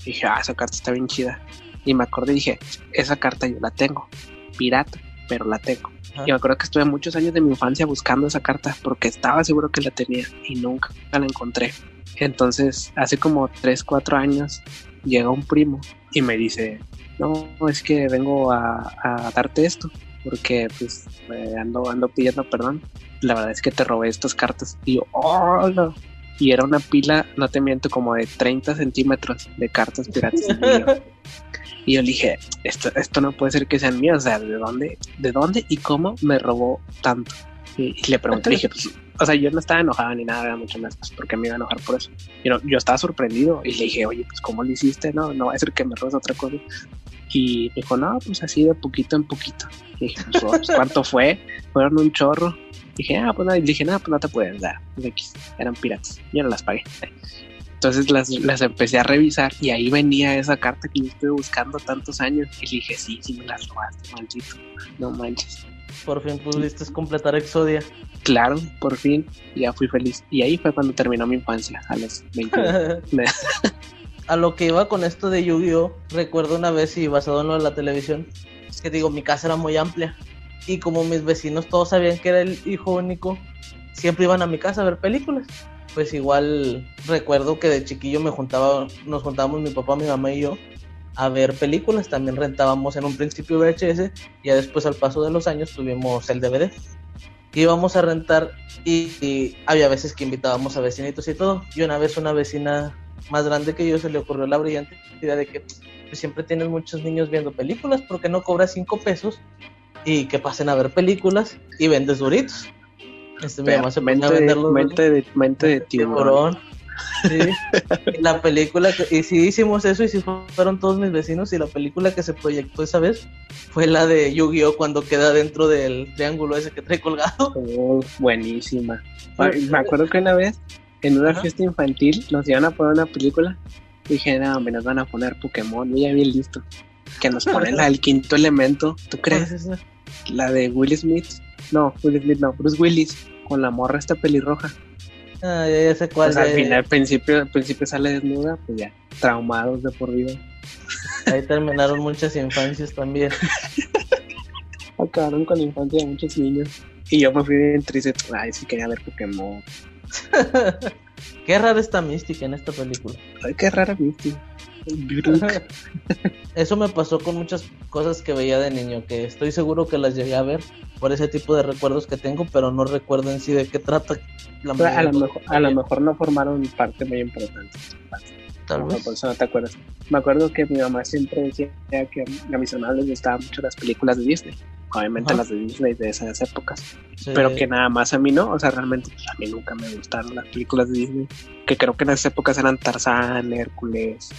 Y dije, ah, esa carta está bien chida. Y me acordé y dije, esa carta yo la tengo. Pirata, pero la tengo. Y me acuerdo que estuve muchos años de mi infancia buscando esa carta porque estaba seguro que la tenía y nunca la encontré. Entonces, hace como 3, 4 años, llega un primo y me dice, no, es que vengo a, darte esto porque pues ando, ando pidiendo perdón. La verdad es que te robé estas cartas. Y yo, oh, no. Y era una pila, no te miento, como de 30 centímetros de cartas piratas. *laughs* y yo le dije, esto, esto no puede ser que sean mías, o sea, ¿de dónde, de dónde y cómo me robó tanto? Y, le pregunté, dije, pues, o sea, yo no estaba enojado ni nada, mucho más, pues, porque me iba a enojar por eso. Yo, yo estaba sorprendido y le dije, oye, pues, ¿cómo lo hiciste? No, no va a ser que me robes otra cosa. Y me dijo, no, pues así de poquito en poquito. Y dije, pues, pues ¿cuánto fue? Fueron un chorro. Dije, ah, pues no, dije, no, pues no te puedes dar. X, eran piratas. Yo no las pagué. Entonces las, las, empecé a revisar y ahí venía esa carta que yo estuve buscando tantos años. Y dije, sí, sí me las robaste, maldito. No manches. Por fin pudiste completar Exodia. Claro, por fin. Ya fui feliz. Y ahí fue cuando terminó mi infancia, a los 20 *laughs* *laughs* a lo que iba con esto de Yu-Gi-Oh! Recuerdo una vez y basado en lo de la televisión, que digo, mi casa era muy amplia y como mis vecinos todos sabían que era el hijo único, siempre iban a mi casa a ver películas. Pues igual recuerdo que de chiquillo me juntaba, nos juntábamos mi papá, mi mamá y yo a ver películas. También rentábamos en un principio VHS, ya después al paso de los años tuvimos el DVD. Íbamos a rentar y, había veces que invitábamos a vecinitos y todo. Y una vez una vecina más grande que yo se le ocurrió la brillante idea de que pues, siempre tienes muchos niños viendo películas, ¿por qué no cobras cinco pesos y que pasen a ver películas y vendes duritos? Este, mi mamá se mente, a vender los mente de, mente de tiburón. Sí. *laughs* la película, y sí hicimos eso y sí fueron todos mis vecinos y la película que se proyectó esa vez fue la de Yu-Gi-Oh cuando queda dentro del triángulo ese que trae colgado. *laughs* Oh, buenísima. Me acuerdo que una vez en una fiesta infantil nos iban a poner una película. Dije, no, me nos van a poner Pokémon, ya bien listo. Que nos ponen la del quinto elemento, ¿tú crees? La de Will Smith. No, Will Smith no, Bruce Willis, con la morra esta pelirroja. Ah, ya, sé cuál. al final, al principio, al principio sale desnuda, pues ya, traumados de por vida. Ahí terminaron muchas infancias también. *laughs* Acabaron con la infancia de muchos niños. Y yo me fui bien triste. Ay, sí quería ver Pokémon. *laughs* qué rara esta mística en esta película. Ay, qué rara mística. Eso me pasó con muchas cosas que veía de niño, que estoy seguro que las llegué a ver por ese tipo de recuerdos que tengo, pero no recuerdo en sí de qué trata. La a, lo mejor, a lo mejor no formaron parte muy importante. Tal vez. por eso no te acuerdas. Me acuerdo que mi mamá siempre decía que a mis hermanos les gustaban mucho las películas de Disney. Obviamente las de Disney de esas épocas. Pero que nada más a mí no. O sea, realmente pues, a mí nunca me gustaron las películas de Disney. Que creo que en esas épocas eran Tarzán, Hércules,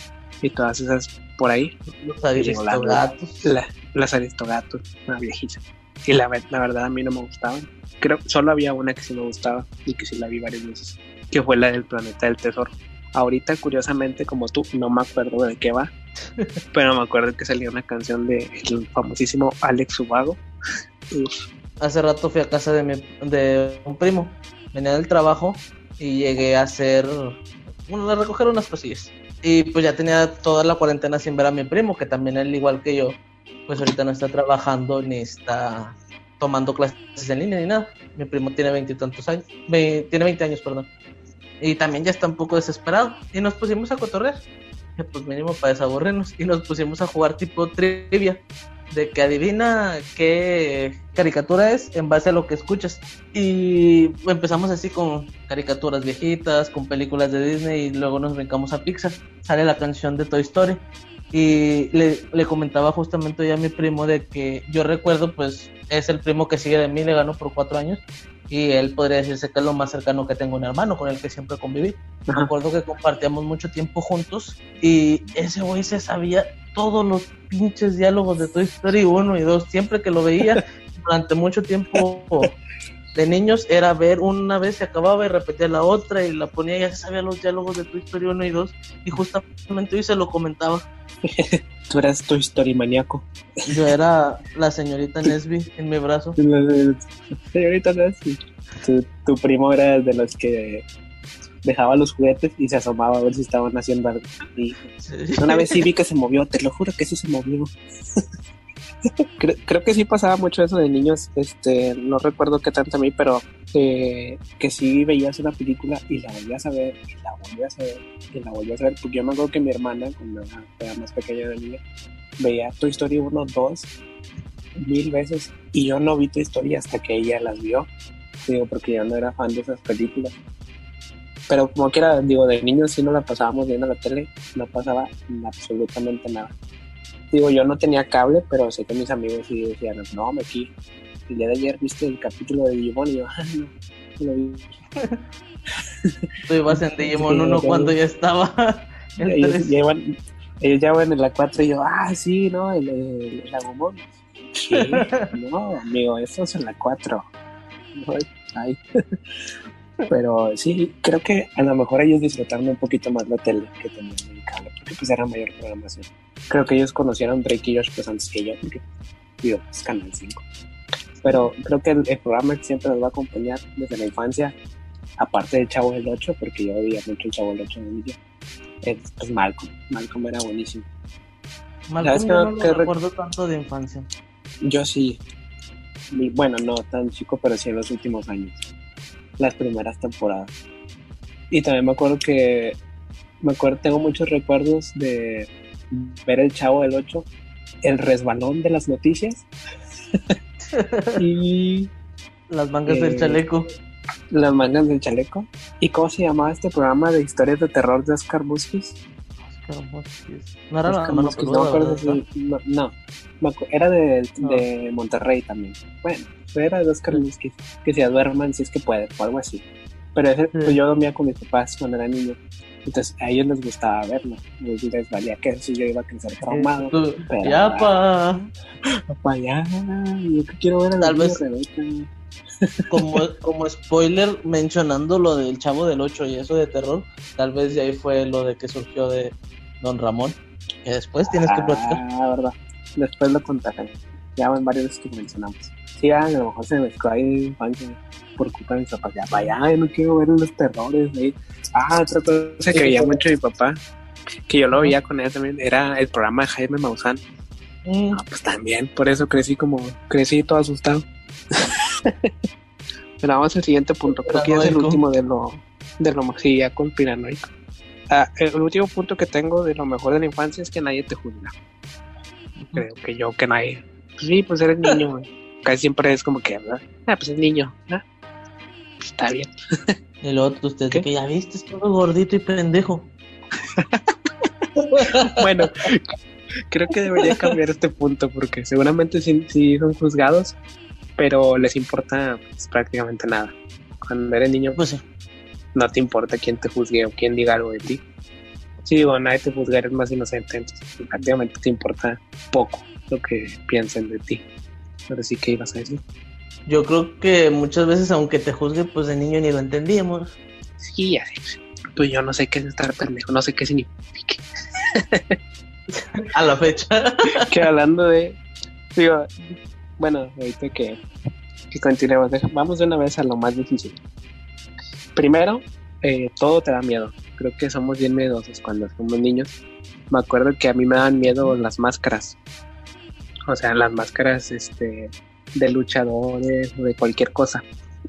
y todas esas por ahí. Los aristogatos. La, las aristogatos, una viejita. Y la, la verdad a mí no me gustaban. Creo solo había una que sí me gustaba y que sí la vi varias veces, que fue la del planeta del tesoro. Ahorita, curiosamente, como tú, no me acuerdo de qué va, *laughs* pero me acuerdo que salía una canción de el famosísimo Alex Ubago. Hace rato fui a casa de, mi, de un primo, venía del trabajo y llegué a hacer, bueno, a recoger unas cosillas. Y pues ya tenía toda la cuarentena sin ver a mi primo, que también él, igual que yo, pues ahorita no está trabajando ni está tomando clases en línea ni nada. Mi primo tiene veintitantos años, tiene 20 años, perdón. Y también ya está un poco desesperado. Y nos pusimos a cotorrear. Pues mínimo para desaburrirnos. Y nos pusimos a jugar tipo trivia de que adivina qué caricatura es en base a lo que escuchas. Y empezamos así con caricaturas viejitas, con películas de Disney y luego nos brincamos a Pixar. Sale la canción de Toy Story. Y le, le comentaba justamente ya a mi primo de que yo recuerdo, pues es el primo que sigue de mí, le ganó por cuatro años y él podría decirse que es lo más cercano que tengo un hermano con el que siempre conviví. Me acuerdo que compartíamos mucho tiempo juntos y ese güey se sabía todos los pinches diálogos de Toy Story 1 y 2. Siempre que lo veía *laughs* durante mucho tiempo de niños era ver una vez se acababa y repetía la otra y la ponía y ya se sabía los diálogos de Toy Story 1 y 2 y justamente hoy se lo comentaba. *laughs* Tú eras Toy Story maníaco. Yo era la señorita Nesby en mi brazo. *laughs* señorita Nesby. Tu, primo era de los que dejaba los juguetes y se asomaba a ver si estaban haciendo algo. Y una vez sí vi *laughs* que se movió, te lo juro que sí se movió. Creo, que sí pasaba mucho eso de niños, este, no recuerdo qué tanto a mí, pero eh, que sí veías una película y la volvías a ver, y la volvías a ver, y la volvías a ver, porque yo me acuerdo que mi hermana, cuando era más pequeña de mí, veía Toy Story 1, 2, mil veces, y yo no vi Toy Story hasta que ella las vio, digo, porque yo no era fan de esas películas. Pero como quiera, digo, de niños sí no la pasábamos viendo la tele, no pasaba absolutamente nada digo, yo no tenía cable, pero sé que mis amigos sí decían, no, me aquí, el día de ayer viste el capítulo de Digimon y yo, *laughs* no, no lo vi. Tú ibas en Digimon 1 cuando ya estaba. *laughs* ellos, ya iban, ellos ya van en la 4 y yo, ah, sí, no, el, el, el Agumon. *laughs* no, amigo, eso es en la 4. Ay. Pero sí, creo que a lo mejor ellos disfrutaron un poquito más la tele que tenían el cable, porque pues era mayor programación. Creo que ellos conocieron Drake y Josh pues antes que yo, porque digo, es Canal 5. Pero creo que el, programa que siempre nos va a acompañar desde la infancia, aparte del Chavo del 8, porque yo veía mucho el Chavo del 8 en el es pues Malcolm. Malcolm era buenísimo. Malcolm yo no recuerdo tanto de infancia. Yo sí. Bueno, no tan chico, pero sí en los últimos años las primeras temporadas. Y también me acuerdo que me acuerdo, tengo muchos recuerdos de ver el Chavo del 8, el resbalón de las noticias *laughs* y las mangas del eh, chaleco. Las mangas del chaleco. ¿Y cómo se llamaba este programa de historias de terror de Oscar Muskis? Muskis. No era Muskis, no no, no, era de, No. de Monterrey también. Bueno, era de Oscar Muskis, que se duerman si es que pueden, o algo así. Pero ese, pues Sí. yo dormía con mis papás cuando era niño. Entonces a ellos les gustaba verlo. Les, les valía que si yo iba a crecer traumado. Pero- Ya, pa. Papá, ya, yo que quiero ver a Tal vez- Rebeca. Como, como spoiler mencionando lo del Chavo del 8 y eso de terror, tal vez de ahí fue lo de que surgió de Don Ramón. Que después tienes que platicar. Ah, verdad. Después lo contaré. Ya van varios veces que mencionamos. Sí, a lo mejor se mezcló ahí infancia por culpa de mis papás. Ya, vaya, no quiero ver los terrores ahí. Ah, otra cosa que veía mucho mi papá, que yo lo veía con él también, era el programa de Jaime Maussan. Mm, Ah, pues también, por eso crecí como, crecí todo asustado. *laughs* Pero vamos al siguiente punto, creo que ya es el último de lo, de lo sí, ya con piranoico. Ah, el último punto que tengo de lo mejor de la infancia es que nadie te juzga. Creo que yo, que nadie. Pues sí, pues eres niño, güey. Casi siempre es como que, ¿verdad? Ah, pues es niño, ¿ah? Pues está bien. *laughs* El otro, usted ¿Qué? que ya viste, es todo gordito y pendejo. *laughs* Bueno, creo que debería cambiar este punto porque seguramente sí, sí son juzgados, pero les importa pues, prácticamente nada. Cuando eres niño, Pues sí. No te importa quién te juzgue o quién diga algo de ti. Si digo, nadie te juzga, eres más inocente, entonces prácticamente te importa poco lo que piensen de ti. Pero sí que ibas a decir. Yo creo que muchas veces, aunque te juzgue, pues de niño ni lo entendíamos. Sí, así. Pues yo no sé qué es estar pendejo, no sé qué significa. *laughs* A la fecha. *laughs* que hablando de. Digo, bueno, ahorita que, que continuemos, vamos de una vez a lo más difícil. Primero, eh, todo te da miedo. Creo que somos bien miedosos cuando somos niños. Me acuerdo que a mí me daban miedo las máscaras. O sea, las máscaras este, de luchadores o de cualquier cosa.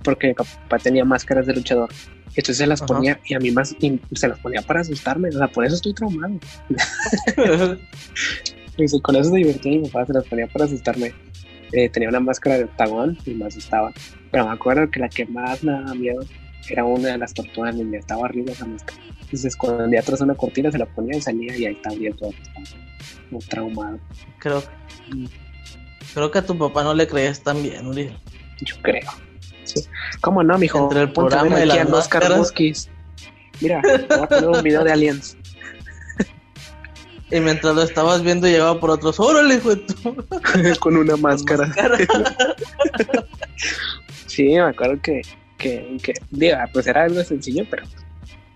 Porque mi papá tenía máscaras de luchador. Entonces se las Ajá. ponía y a mí más y se las ponía para asustarme. O sea, por eso estoy traumado. *laughs* Y con eso se divertía mi papá, se las ponía para asustarme. Eh, tenía una máscara de octagón y me asustaba. Pero me acuerdo que la que más me daba miedo era una de las tortugas ninja. Estaba arriba esa máscara. Entonces se escondía atrás de una cortina, se la ponía y salía y ahí estaba todo como traumado. creo, creo que a tu papá no le creías tan bien, Uriel. Yo creo. Sí. ¿Cómo no, mijo? Entre el programa y aquí las máscaras. Muskis. Mira, te voy a poner un video de aliens. Y mientras lo estabas viendo, llegaba por otros. ¡Órale, hijo de *laughs* con una máscara. máscara! *laughs* Sí, me acuerdo que, que, que digo, ah, pues era algo sencillo, pero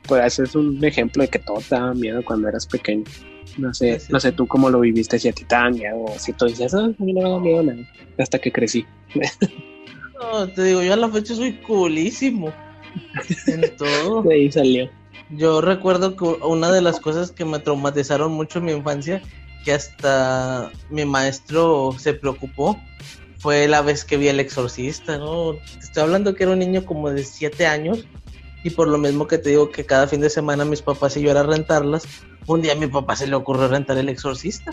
pues es un ejemplo de que todo te daba miedo cuando eras pequeño. No sé, Sí, sí. no sé tú cómo lo viviste, si a ti te daba miedo, o si tú dices, ah, a mí no me da miedo nada, hasta que crecí. *laughs* No, te digo, yo a la fecha soy coolísimo. En todo. *laughs* De ahí salió. Yo recuerdo que una de las cosas que me traumatizaron mucho en mi infancia, que hasta mi maestro se preocupó, fue la vez que vi El Exorcista, ¿no? Te Estoy hablando que era un niño como de 7 años y por lo mismo que te digo que cada fin de semana mis papás y yo era rentarlas, un día a mi papá se le ocurrió rentar El Exorcista.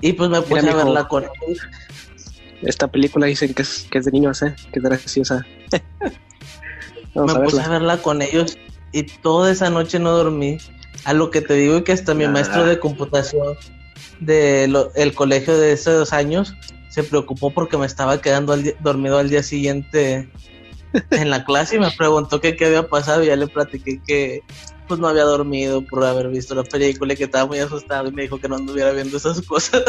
Y pues me puse a mijo. verla con Esta película dicen que es, que es de niños, ¿eh? Que es graciosa. *laughs* Vamos me a puse a verla con ellos y toda esa noche no dormí. A lo que te digo y que hasta mi Ah. maestro de computación del colegio de esos años se preocupó porque me estaba quedando al dormido al día siguiente en la clase y me preguntó que qué había pasado y ya le platiqué que pues no había dormido por haber visto la película y que estaba muy asustado y me dijo que no anduviera viendo esas cosas.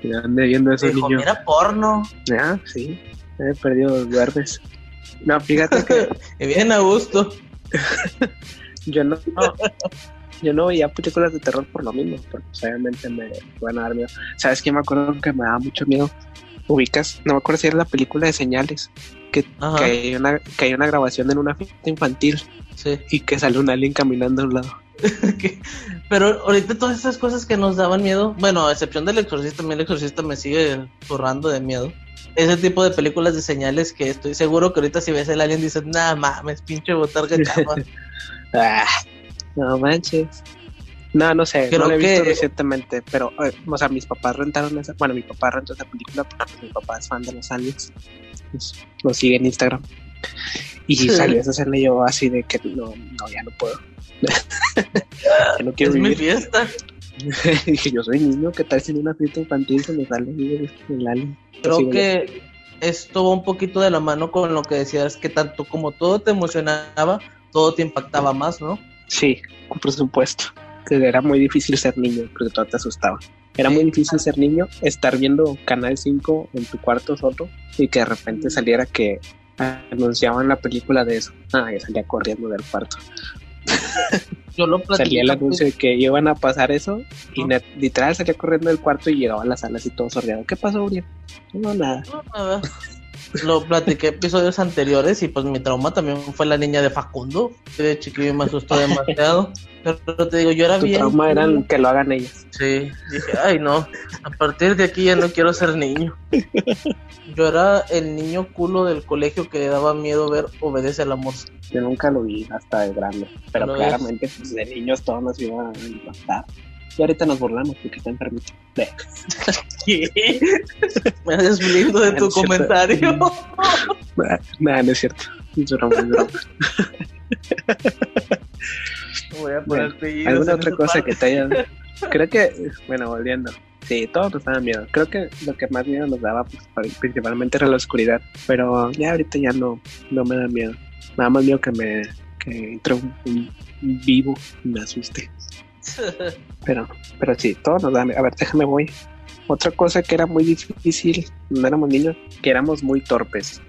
Que ande viendo esos Dijo, mira porno. Ah, sí. He perdido los duermes. No, fíjate que *laughs* Y bien a gusto. *laughs* Yo no, yo no veía películas de terror por lo mismo, porque pues, obviamente me van a dar miedo. ¿Sabes qué me acuerdo que me daba mucho miedo? Ubicas, no me acuerdo si era la película de señales, que, que, hay una, que hay una grabación en una fiesta infantil Sí. y que sale un alien caminando a un lado. *laughs* Pero ahorita todas esas cosas que nos daban miedo, bueno, a excepción del exorcista, a mí el exorcista me sigue zurrando de miedo. Ese tipo de películas de señales que estoy seguro que ahorita si ves el alien dices, nada mames, pinche botarga. *laughs* Ah, no manches. No, no sé, Creo no lo he visto que- recientemente, pero, eh, o sea, mis papás rentaron esa, bueno, mi papá rentó esa película porque mi papá es fan de los aliens, pues, lo sigue en Instagram, y Sí. salió esa escena yo así de que no, no, ya no puedo, *laughs* Ya no quiero Es mi vivir, fiesta. *laughs* dije, yo soy niño, ¿qué tal si en una fiesta infantil se me sale el, el alien? Creo Así, que esto va un poquito de la mano con lo que decías, que tanto como todo te emocionaba, todo te impactaba más, ¿no? Sí, por supuesto. Que era muy difícil ser niño porque todo te asustaba. Era muy difícil ser niño, estar viendo Canal 5 en tu cuarto solo y que de repente saliera que anunciaban la película de eso. Ah, yo salía corriendo del cuarto. *laughs* Yo lo. Salía el anuncio de que iban a pasar eso y net- literal salía corriendo del cuarto y llegaba a la sala así todo sordeado. ¿Qué pasó, Uriel? No, nada. No, nada. Lo platiqué episodios anteriores y pues mi trauma también fue la niña de Facundo. que De chiquillo me asustó demasiado. Pero te digo, yo era Tu bien. trauma era que lo hagan ellas. Sí, dije, ay no, a partir de aquí ya no quiero ser niño. Yo era el niño culo del colegio que le daba miedo ver Obedece al amor. Yo nunca lo vi hasta de grande, pero claramente pues, de niños todos nos iba a impactar. Y ahorita nos burlamos porque está enfermito. *laughs* Me haces lindo de tu Es cierto. comentario. *laughs* Nada, no es cierto. Es broma, es broma. *laughs* Voy a Bueno, ¿Alguna otra cosa parte. que te haya... Creo que, bueno, volviendo. Sí, todos nos daban miedo. Creo que lo que más miedo nos daba pues, principalmente era la oscuridad. Pero ya ahorita ya no, no me da miedo. Me da más miedo que me que entre un, un vivo y me asuste. Pero, pero sí, todo nos da miedo. A ver, déjame voy. Otra cosa que era muy difícil cuando éramos niños, que éramos muy torpes.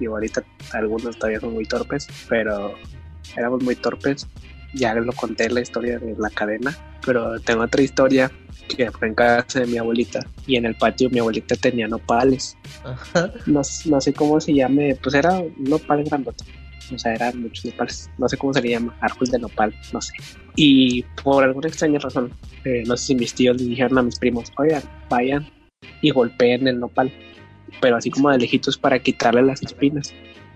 Y ahorita algunos todavía son muy torpes, pero éramos muy torpes. Ya lo conté la historia de la cadena, pero tengo otra historia que fue en casa de mi abuelita y en el patio mi abuelita tenía nopales. Ajá. No, no sé cómo se llame, pues era un nopal grandote. O sea, eran muchos nopales. No sé cómo se le llama, árbol de nopal, no sé. Y por alguna extraña razón, eh, no sé si mis tíos le dijeron a mis primos, oigan, vayan y golpeen el nopal. Pero así como de lejitos para quitarle las espinas.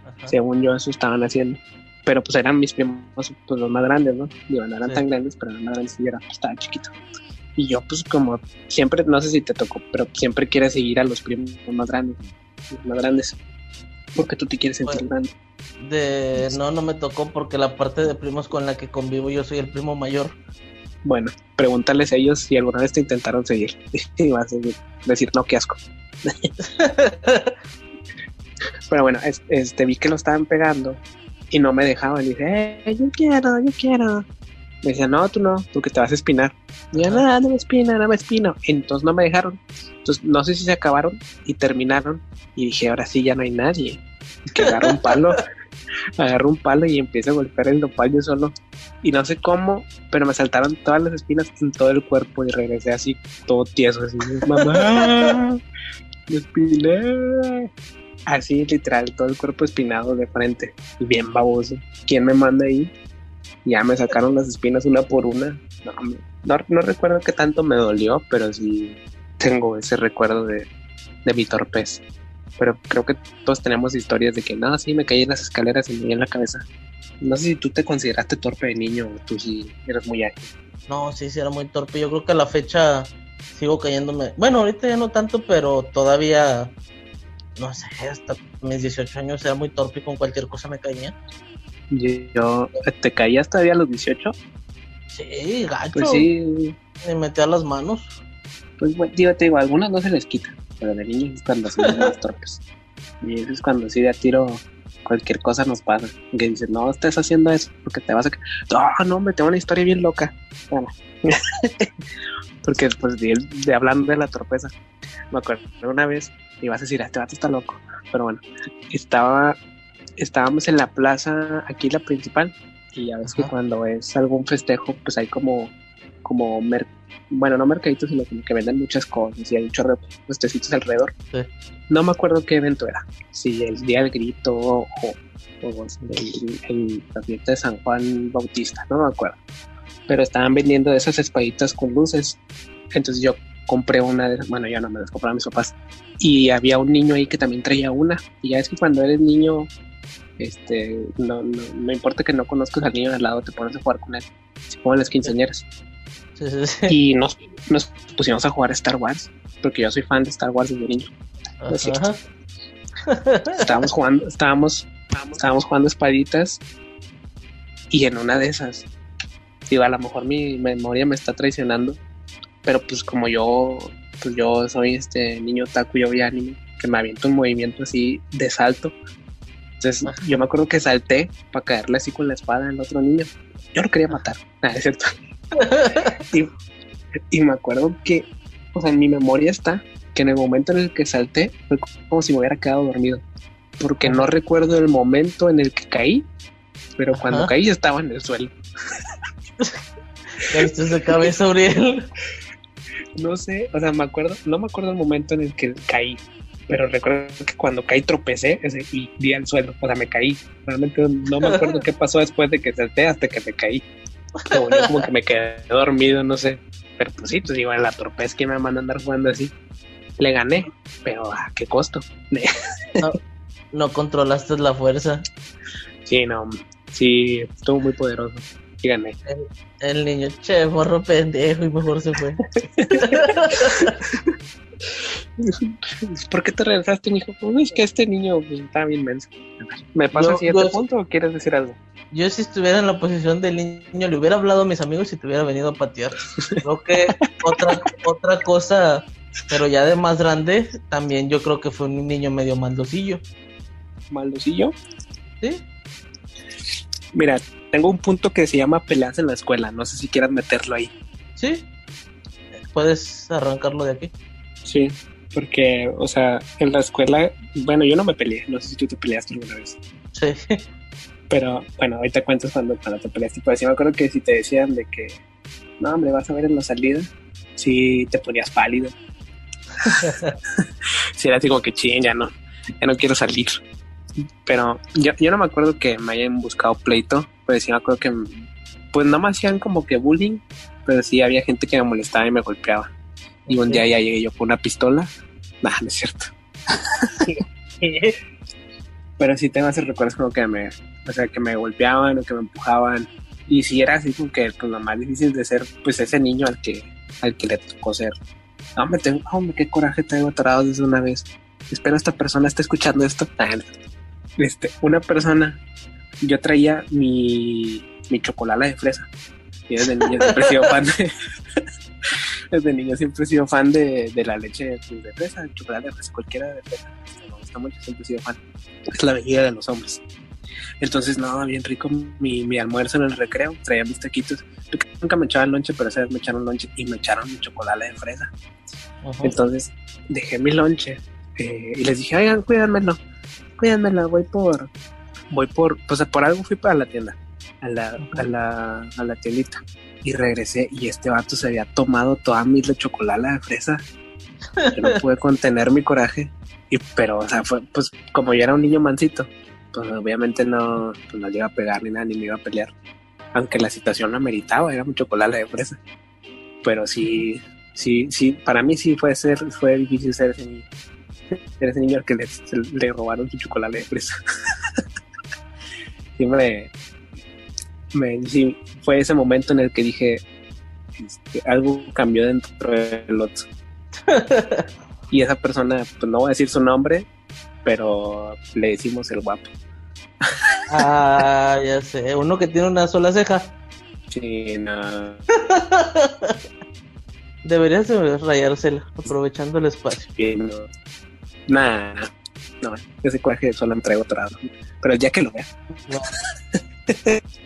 Ajá. Según yo, eso estaban haciendo. Pero pues eran mis primos, pues los más grandes, ¿no? Digo, no eran Sí. tan grandes, pero eran más grandes y era, pues, estaba chiquito. Y yo, pues, como siempre, no sé si te tocó, pero siempre quieres seguir a los primos más grandes, los más grandes. Porque tú te quieres sentir Bueno. grande. De no, no me tocó porque la parte de primos con la que convivo yo soy el primo mayor. Bueno, pregúntales a ellos si alguna vez te intentaron seguir. *laughs* y vas a decir, no, qué asco. *laughs* Pero bueno, es- este, vi que lo estaban pegando y no me dejaban. Y dije, eh, yo quiero, yo quiero. Me decían, no, tú no, tú que te vas a espinar. Y yo, Ajá. no, me espina, no me espino. Entonces no me dejaron. Entonces no sé si se acabaron y terminaron. Y dije, ahora sí ya no hay nadie. Que agarro un palo, *laughs* agarro un palo y empiezo a golpear el nopal yo solo. Y no sé cómo, pero me saltaron todas las espinas en todo el cuerpo y regresé así, todo tieso, así, mamá, *laughs* me espiné. Así, literal, todo el cuerpo espinado de frente, y bien baboso. ¿Quién me manda ahí? Ya me sacaron las espinas una por una. No, me- no, no recuerdo qué tanto me dolió, pero sí tengo ese recuerdo de, de mi torpez. Pero creo que todos tenemos historias de que no, sí, me caí en las escaleras y me di en la cabeza. No sé si tú te consideraste torpe de niño o tú sí eras muy ágil. No, sí, sí, era muy torpe. Yo creo que a la fecha sigo cayéndome. Bueno, ahorita ya no tanto, pero todavía, no sé, hasta mis 18 años era muy torpe y con cualquier cosa me caía. Yo, yo- ¿te caías todavía a los 18? Sí, gacho. Pues sí, Me metía las manos. pues bueno, digo, te digo, algunas no se les quita, pero de niños es cuando son más torpes. Y eso es cuando sí de a tiro cualquier cosa nos pasa. Que dicen, no estés haciendo eso porque te vas a... ca-". No, no, me tengo una historia bien loca. Bueno. *laughs* porque después de, de hablando de la torpeza, me acuerdo una vez, y vas a decir, este vato está loco. Pero bueno, estaba, estábamos en la plaza, aquí la principal, y ya ves que Ajá. cuando es algún festejo, pues hay como, como mer- bueno, no mercaditos, sino como que venden muchas cosas y hay un chorro de puestecitos alrededor. Sí. No me acuerdo qué evento era, si el día del grito o, o el, el- la fiesta de San Juan Bautista, no me acuerdo. Pero estaban vendiendo esas espaditas con luces. Entonces yo compré una de bueno, yo no me las compraba a mis papás. Y había un niño ahí que también traía una. Y ya es que cuando eres niño, este, no, no, no importa que no conozcas al niño de al lado, te pones a jugar con él. Así como en las quinceañeras. Sí, sí, sí. y nos, nos pusimos a jugar Star Wars, porque yo soy fan de Star Wars desde niño. es cierto. Estábamos jugando, estábamos, estábamos jugando espaditas y en una de esas, digo, a lo mejor mi memoria me está traicionando, pero pues como yo, pues yo soy este niño taco, yo vi anime, que me aviento un movimiento así de salto. Entonces yo me acuerdo que salté para caerle así con la espada al otro niño. Yo lo quería matar, ah, es cierto. *laughs* y, y me acuerdo que, o sea, en mi memoria está que en el momento en el que salté fue como si me hubiera quedado dormido. Porque no recuerdo el momento en el que caí, pero cuando caí ya estaba en el suelo. Caíste de cabeza, Uriel. *laughs* No sé, o sea, me acuerdo, no me acuerdo el momento en el que caí, pero recuerdo que cuando caí tropecé ese, y di al suelo, o sea, me caí. Realmente no me acuerdo qué pasó después de que salté hasta que me caí. Yo, como que me quedé dormido, no sé. Pero pues sí, pues igual la torpeza que me manda a andar jugando así. Le gané, pero a qué costo. *laughs* No controlaste la fuerza. Sí, no, sí, estuvo muy poderoso. Y gané. El niño, che, morro pendejo, y mejor se fue. *laughs* *laughs* ¿Por qué te regresaste, mijo? Pues es que este niño pues, está bien menso. ¿Me pasa al siguiente yo- punto o quieres decir algo? Yo si estuviera en la posición del niño, le hubiera hablado a mis amigos y te hubiera venido a patear. Creo que otra, otra cosa, pero ya de más grande, también yo creo que fue un niño medio maldosillo. Maldocillo. ¿Sí? Mira, tengo un punto que se llama peleas en la escuela. No sé si quieras meterlo ahí. ¿Sí? Puedes arrancarlo de aquí. Sí, porque, o sea, en la escuela, bueno, yo no me peleé. No sé si tú te peleaste alguna vez. Sí. Pero bueno, ahorita cuentas cuando, cuando te peleaste. Pero sí me acuerdo que si te decían de que, no, hombre, vas a ver en la salida, sí te ponías pálido. *laughs* sí, era así como que ching, ya no, ya no quiero salir. Pero yo, yo no me acuerdo que me hayan buscado pleito, pero sí me acuerdo que, pues no me hacían como que bullying, pero sí había gente que me molestaba y me golpeaba. Y un día ya llegué yo con una pistola. Nah, no es cierto. *laughs* pero sí tengo esos recuerdos como que me, o sea, que me golpeaban o que me empujaban. Y si era así como que pues, lo más difícil de ser, pues ese niño al que, al que le tocó ser. No, hombre, tengo, hombre, qué coraje tengo atorado desde una vez. Espero esta persona esté escuchando esto. Ah. Este, una persona, yo traía mi, mi chocolate de fresa. Y desde niño siempre he sido fan de, *laughs* desde niño siempre he sido fan de, de la leche de fresa, el chocolate de fresa, cualquiera de fresa. Me gusta mucho, siempre he sido fan. Es la bebida de los hombres. Entonces, no, bien rico mi, mi almuerzo en el recreo. Traía mis taquitos. Nunca me echaban lonche, pero esa vez me echaron lonche y me echaron mi chocolate de fresa. Entonces, dejé mi lonche eh, y les dije, oigan, cuídanmelo, cuídanmelo, voy por, voy por, pues por algo fui para la tienda, a la, a la, a la tiendita. Y regresé y este vato se había tomado toda mi chocolate de fresa. Yo no pude contener mi coraje. Y, pero, o sea, fue, pues como yo era un niño mansito, pues obviamente no, pues, no le iba a pegar ni nada, ni me iba a pelear. Aunque la situación lo ameritaba, era un chocolate de fresa. Pero sí, sí, sí, para mí sí fue ser, fue difícil ser ese niño. Ser ese niño al que le, le robaron su chocolate de fresa. *laughs* sí, me, sí, fue ese momento en el que dije, este, algo cambió dentro del otro. *laughs* y esa persona, pues no voy a decir su nombre, pero le decimos el guapo. Ah, ya sé. Uno que tiene una sola ceja. Sí, no. *laughs* Deberías de rayársela, aprovechando el espacio. sí, no. Nah, no, ese coraje solo otro lado. Pero día que lo vea. *laughs*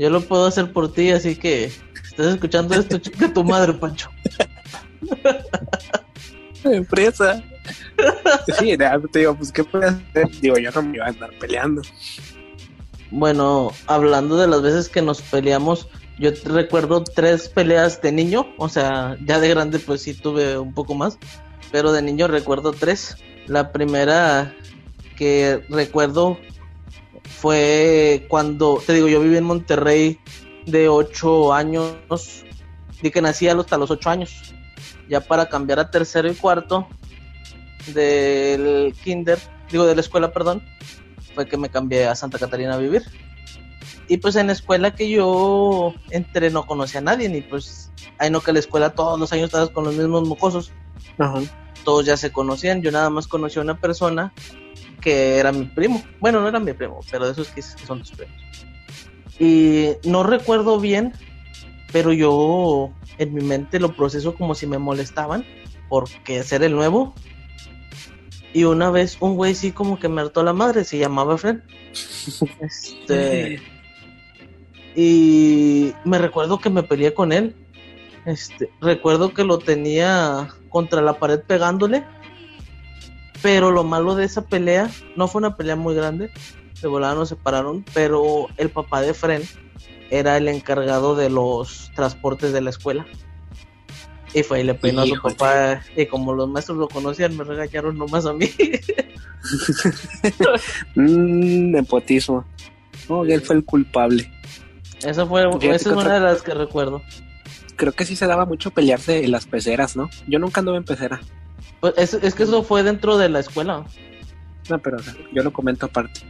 Yo lo puedo hacer por ti, así que estás escuchando esto, *laughs* chica tu madre, Pancho. Empresa. Sí, te digo, pues, ¿qué puedes hacer? Digo, yo no me iba a andar peleando. Bueno, hablando de las veces que nos peleamos, yo te recuerdo tres peleas de niño, o sea, ya de grande pues sí tuve un poco más, pero de niño recuerdo tres. La primera que recuerdo fue cuando, te digo, yo viví en Monterrey de ocho años, di que nací hasta los ocho años. Ya para cambiar a tercero y cuarto del kinder, digo de la escuela, perdón, fue que me cambié a Santa Catarina a vivir. Y pues en la escuela que yo entré no conocía a nadie, y pues hay no que la escuela todos los años estabas con los mismos mocosos. Ajá. Todos ya se conocían. Yo nada más conocí a una persona que era mi primo. Bueno, no era mi primo, pero de esos que son tus primos. Y no recuerdo bien, pero yo en mi mente lo proceso como si me molestaban porque ser el nuevo. Y una vez un güey sí como que me hartó la madre, se llamaba Fred. *laughs* Este. y me recuerdo que me peleé con él. Este, recuerdo que lo tenía contra la pared pegándole. Pero lo malo de esa pelea, no fue una pelea muy grande, de volada nos separaron, pero el papá de Fren era el encargado de los transportes de la escuela. Y fue y le peinó a su papá. Y como los maestros lo conocían, me regañaron nomás a mí. Mmm, *laughs* nepotismo. Oh, él fue el culpable. Esa fue esa es una de las que recuerdo. Creo que sí se daba mucho pelearse en las peceras, ¿no? Yo nunca anduve en pecera. Pues es, es que eso fue dentro de la escuela. No, pero yo lo comento aparte.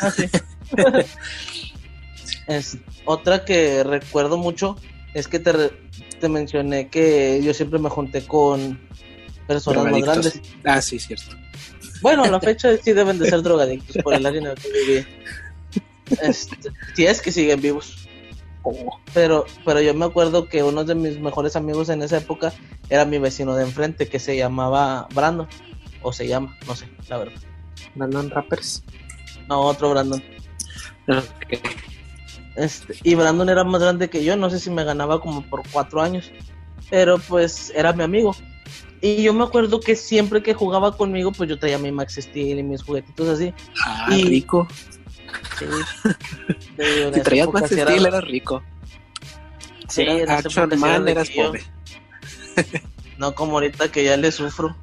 Ah, sí. *laughs* es, otra que recuerdo mucho es que te, te mencioné que yo siempre me junté con personas más grandes. Ah, sí, cierto. Bueno, a la *laughs* fecha sí deben de ser drogadictos por el área en el que viví. Este, si es que siguen vivos. Pero, pero yo me acuerdo que uno de mis mejores amigos en esa época era mi vecino de enfrente que se llamaba Brandon. O se llama, no sé, la verdad. Brandon Rappers. No, otro Brandon. Ok. Este, y Brandon era más grande que yo, no sé si me ganaba como por cuatro años. Pero pues era mi amigo. Y yo me acuerdo que siempre que jugaba conmigo, pues yo traía mi Max Steel y mis juguetitos así. Ah, Y- rico. Sí. *laughs* En Si traías más sí era- estilo, era rico. sí, Si en era esa Action sí era Man, eras yo- pobre. No como ahorita que ya le sufro.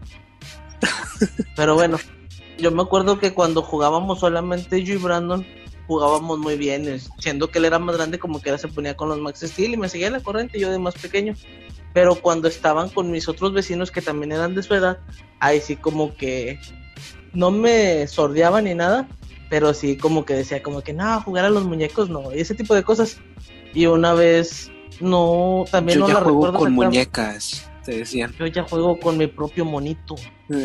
Pero bueno, yo me acuerdo que cuando jugábamos solamente yo y Brandon, jugábamos muy bien, siendo que él era más grande como que él se ponía con los Max Steel y me seguía la corriente, yo de más pequeño. Pero cuando estaban con mis otros vecinos que también eran de su edad, ahí sí como que no me sordeaba ni nada, pero sí como que decía como que no, jugar a los muñecos no, y ese tipo de cosas. Y una vez no, también Yo no ya la juego recuerdo con muñecas, te decían. Yo ya juego con mi propio monito. *laughs*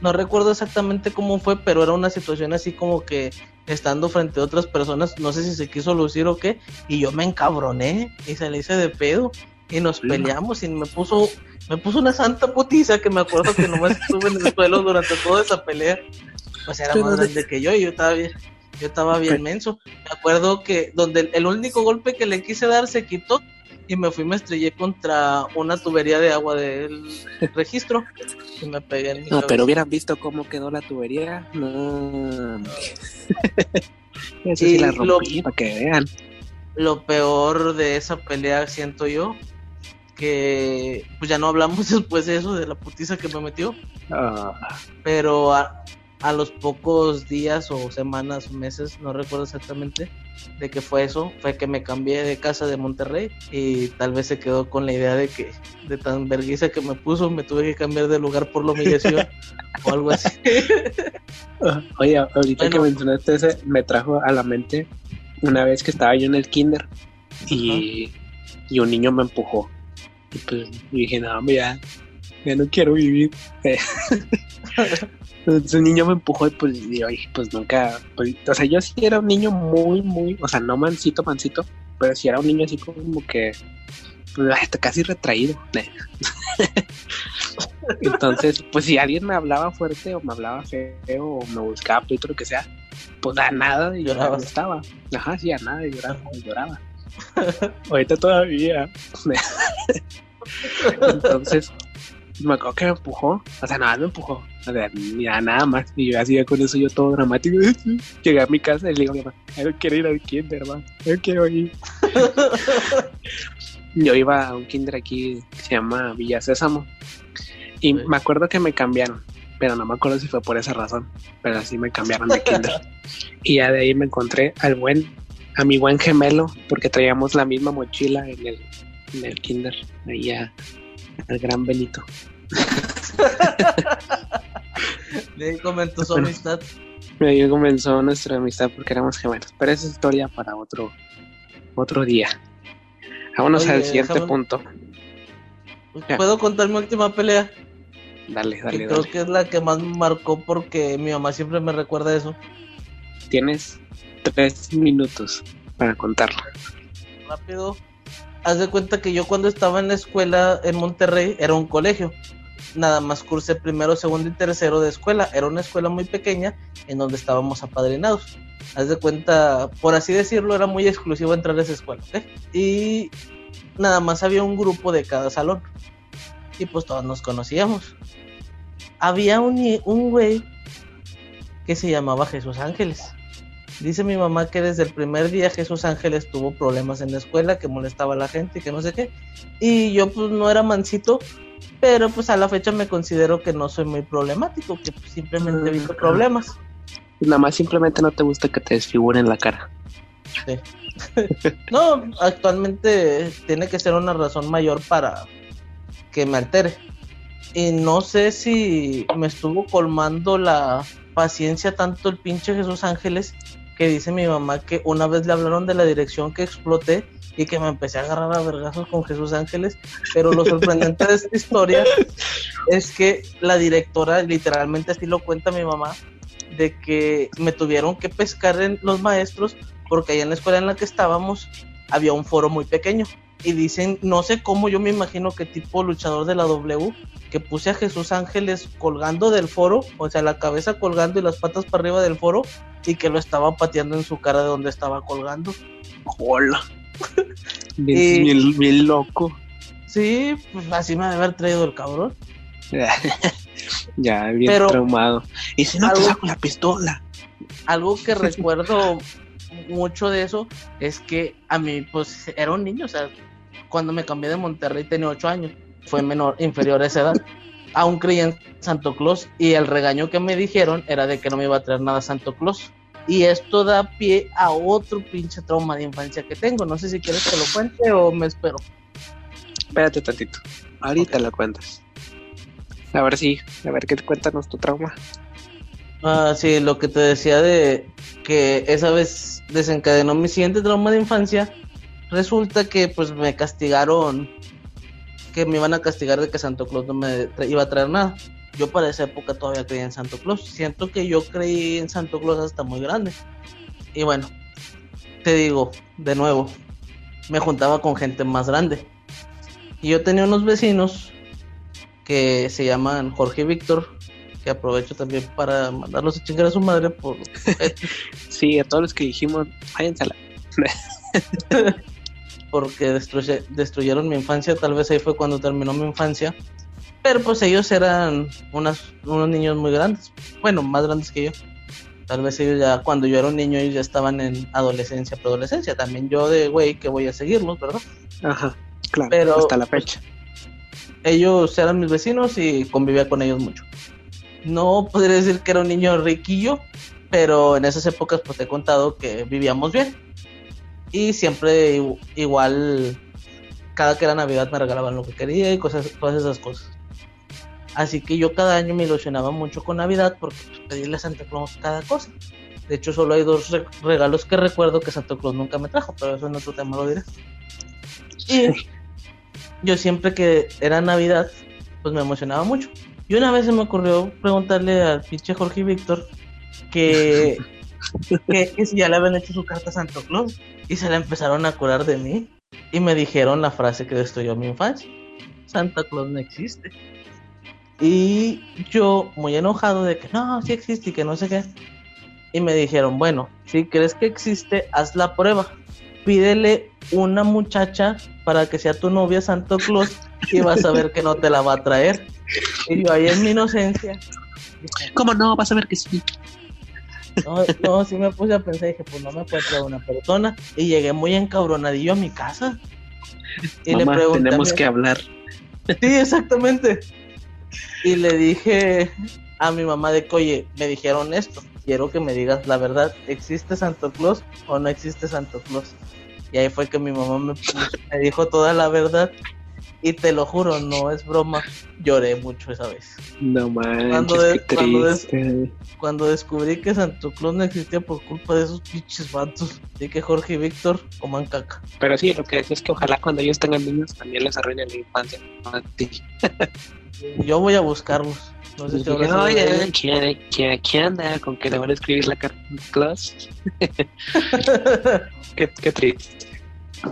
No recuerdo exactamente cómo fue, pero era una situación así como que estando frente a otras personas, no sé si se quiso lucir o qué, y yo me encabroné y se le hice de pedo y nos peleamos y me puso me puso una santa putiza que me acuerdo que nomás estuve en el suelo durante toda esa pelea. Pues era más de- grande que yo y yo estaba bien, yo estaba bien menso. Me acuerdo que donde el, único golpe que le quise dar se quitó y me fui me estrellé contra una tubería de agua del registro y me pegué en mi No, cabeza. pero hubieran visto cómo quedó la tubería. No. *laughs* Eso Y sí la lo- rompí, para que vean. Lo peor de esa pelea siento yo que pues ya no hablamos *laughs* después de eso de la putiza que me metió, Ah, pero a, a los pocos días o semanas o meses, no recuerdo exactamente de qué fue eso, fue que me cambié de casa de Monterrey y tal vez se quedó con la idea de que de tan vergüenza que me puso me tuve que cambiar de lugar por la humillación *laughs* o algo así. *laughs* Oye, ahorita que Bueno. mencionaste ese, me trajo a la mente una vez que estaba yo en el kinder y, y un niño me empujó. Y pues dije, no, ya, ya no quiero vivir. *laughs* Entonces un niño me empujó y pues, y, oye, pues nunca, pues, o sea, yo sí era un niño muy, muy, o sea, no mansito, mansito, pero sí era un niño así como que, hasta casi retraído. *laughs* Entonces, pues si alguien me hablaba fuerte o me hablaba feo o me buscaba pleito, lo que sea, pues a nada y lloraba. Estaba. Ajá, sí, a nada y lloraba, y lloraba. *laughs* Ahorita todavía. *laughs* Entonces, me acuerdo que me empujó, o sea, nada, me empujó, o sea, ya nada más, y yo hacía con eso yo todo dramático, *laughs* llegué a mi casa y le digo a mi mamá, "Ay, no quiero ir al kinder, hermano, no quiero ir. *laughs* yo iba a un kinder aquí que se llama Villa Sésamo, y Sí. me acuerdo que me cambiaron, pero no me acuerdo si fue por esa razón, pero sí me cambiaron de kinder. *laughs* y ya de ahí me encontré al buen, a mi buen gemelo, porque traíamos la misma mochila en el, en el kinder, ahí a- al gran Benito. De ahí comentó su Bueno. amistad. Ahí comenzó nuestra amistad porque éramos gemelos, pero esa es historia para otro, otro día. Vámonos Oye, al siguiente déjame- punto. Ya. ¿Puedo contar mi última pelea? Dale, Que dale, creo dale. que es la que más me marcó porque mi mamá siempre me recuerda eso. Tienes tres minutos para contarlo. Rápido. Haz de cuenta que yo cuando estaba en la escuela en Monterrey era un colegio. Nada más cursé primero, segundo y tercero de escuela. Era una escuela muy pequeña en donde estábamos apadrinados. Haz de cuenta, por así decirlo, era muy exclusivo entrar a esa escuela. Y nada más había un grupo de cada salón. Y pues todos nos conocíamos. Había un, un güey que se llamaba Jesús Ángeles. Dice mi mamá que desde el primer día Jesús Ángeles tuvo problemas en la escuela, que molestaba a la gente y que no sé qué. Y yo pues no era mansito, pero pues a la fecha me considero que no soy muy problemático, que pues, simplemente evito problemas. Nada más simplemente no te gusta que te desfiguren la cara. *laughs* No, actualmente tiene que ser una razón mayor para que me altere. Y no sé si me estuvo colmando la paciencia tanto el pinche Jesús Ángeles que dice mi mamá que una vez le hablaron de la dirección que exploté y que me empecé a agarrar a vergazos con Jesús Ángeles. Pero lo sorprendente de esta historia es que la directora, literalmente así lo cuenta mi mamá, de que me tuvieron que pescar en los maestros porque allá en la escuela en la que estábamos había un foro muy pequeño. Y dicen, no sé cómo, yo me imagino que tipo luchador de la W, que puse a Jesús Ángeles colgando del foro, o sea, la cabeza colgando y las patas para arriba del foro, y que lo estaba pateando en su cara de donde estaba colgando. Hola. *laughs* Bien, bien- bien loco. Sí, pues así me ha de haber traído el cabrón. *laughs* ya, bien Pero- traumado. Y si no te Algo- saco la pistola. algo que *laughs* recuerdo mucho de eso es que a mí, pues, era un niño, o sea, cuando me cambié de Monterrey tenía 8 años, fue menor, inferior a esa edad. Aún creía en Santo Claus y el regaño que me dijeron era de que no me iba a traer nada Santo Claus. Y esto da pie a otro pinche trauma de infancia que tengo. No sé si quieres que lo cuente o me espero. Espérate tantito. Ahorita lo cuentas. A ver si, a ver qué cuéntanos tu trauma. Ah, sí, lo que te decía de que esa vez desencadenó mi siguiente trauma de infancia. Resulta que pues me castigaron, que me iban a castigar de que Santo Claus no me iba a traer nada. Yo para esa época todavía creía en Santo Claus. Siento que yo creí en Santo Claus hasta muy grande. Y bueno, te digo, de nuevo, me juntaba con gente más grande. Y yo tenía unos vecinos que se llaman Jorge y Víctor, que aprovecho también para mandarlos a chingar a su madre por *laughs* Sí, a todos los que dijimos, váyanse. *laughs* *laughs* porque destruye- destruyeron mi infancia, tal vez ahí fue cuando terminó mi infancia. Pero pues ellos eran unas, unos niños muy grandes, bueno, más grandes que yo. Tal vez ellos ya, cuando yo era un niño, ellos ya estaban en adolescencia, preadolescencia. También yo de güey que voy a seguirlos, ¿verdad? Ajá, claro, Pero- hasta la fecha. ellos eran mis vecinos y convivía con ellos mucho. No podría decir que era un niño riquillo, pero en esas épocas pues te he contado que vivíamos bien. Y siempre igual, cada que era Navidad me regalaban lo que quería y cosas, todas esas cosas. Así que yo cada año me ilusionaba mucho con Navidad porque pues, pedirle a Santa Claus cada cosa. De hecho, solo hay dos re- regalos que recuerdo que Santa Claus nunca me trajo, pero eso en otro tema lo diré. Y yo siempre que era Navidad, pues me emocionaba mucho. Y una vez se me ocurrió preguntarle al pinche Jorge y Víctor que, *laughs* que, si ya le habían hecho su carta a Santo Claus. Y se la empezaron a curar de mí. Y me dijeron la frase que destruyó mi infancia. Santa Claus no existe. Y yo, muy enojado de que no, sí existe y que no sé qué. Y me dijeron, bueno, si crees que existe, haz la prueba. Pídele una muchacha para que sea tu novia Santo Claus y vas a ver que no te la va a traer. Y yo ahí en mi inocencia, ¿Cómo no? Vas a ver que sí. No, no, sí me puse a pensar, dije, pues no me puede traer una persona. Y llegué muy encabronadillo a mi casa. Y Mamá, le pregunté tenemos que hablar. Sí, exactamente. Y le dije a mi mamá de que, oye, me dijeron esto, quiero que me digas la verdad, ¿existe Santo Claus o no existe Santo Claus? Y ahí fue que mi mamá me, me dijo toda la verdad Y te lo juro, no es broma, lloré mucho esa vez. No manches, Cuando de- qué cuando de- triste. Cuando descubrí que Santo Claus no existía por culpa de esos pinches vatos. Y que Jorge y Víctor coman caca. Pero sí, lo que decía es que ojalá cuando ellos tengan niños también les arruinen la infancia. A ti. Yo voy a buscarlos. No sé si Oye. ¿quién, quién, quién anda con que le van a escribir la carta a Claus? *laughs* *laughs* Qué, qué triste.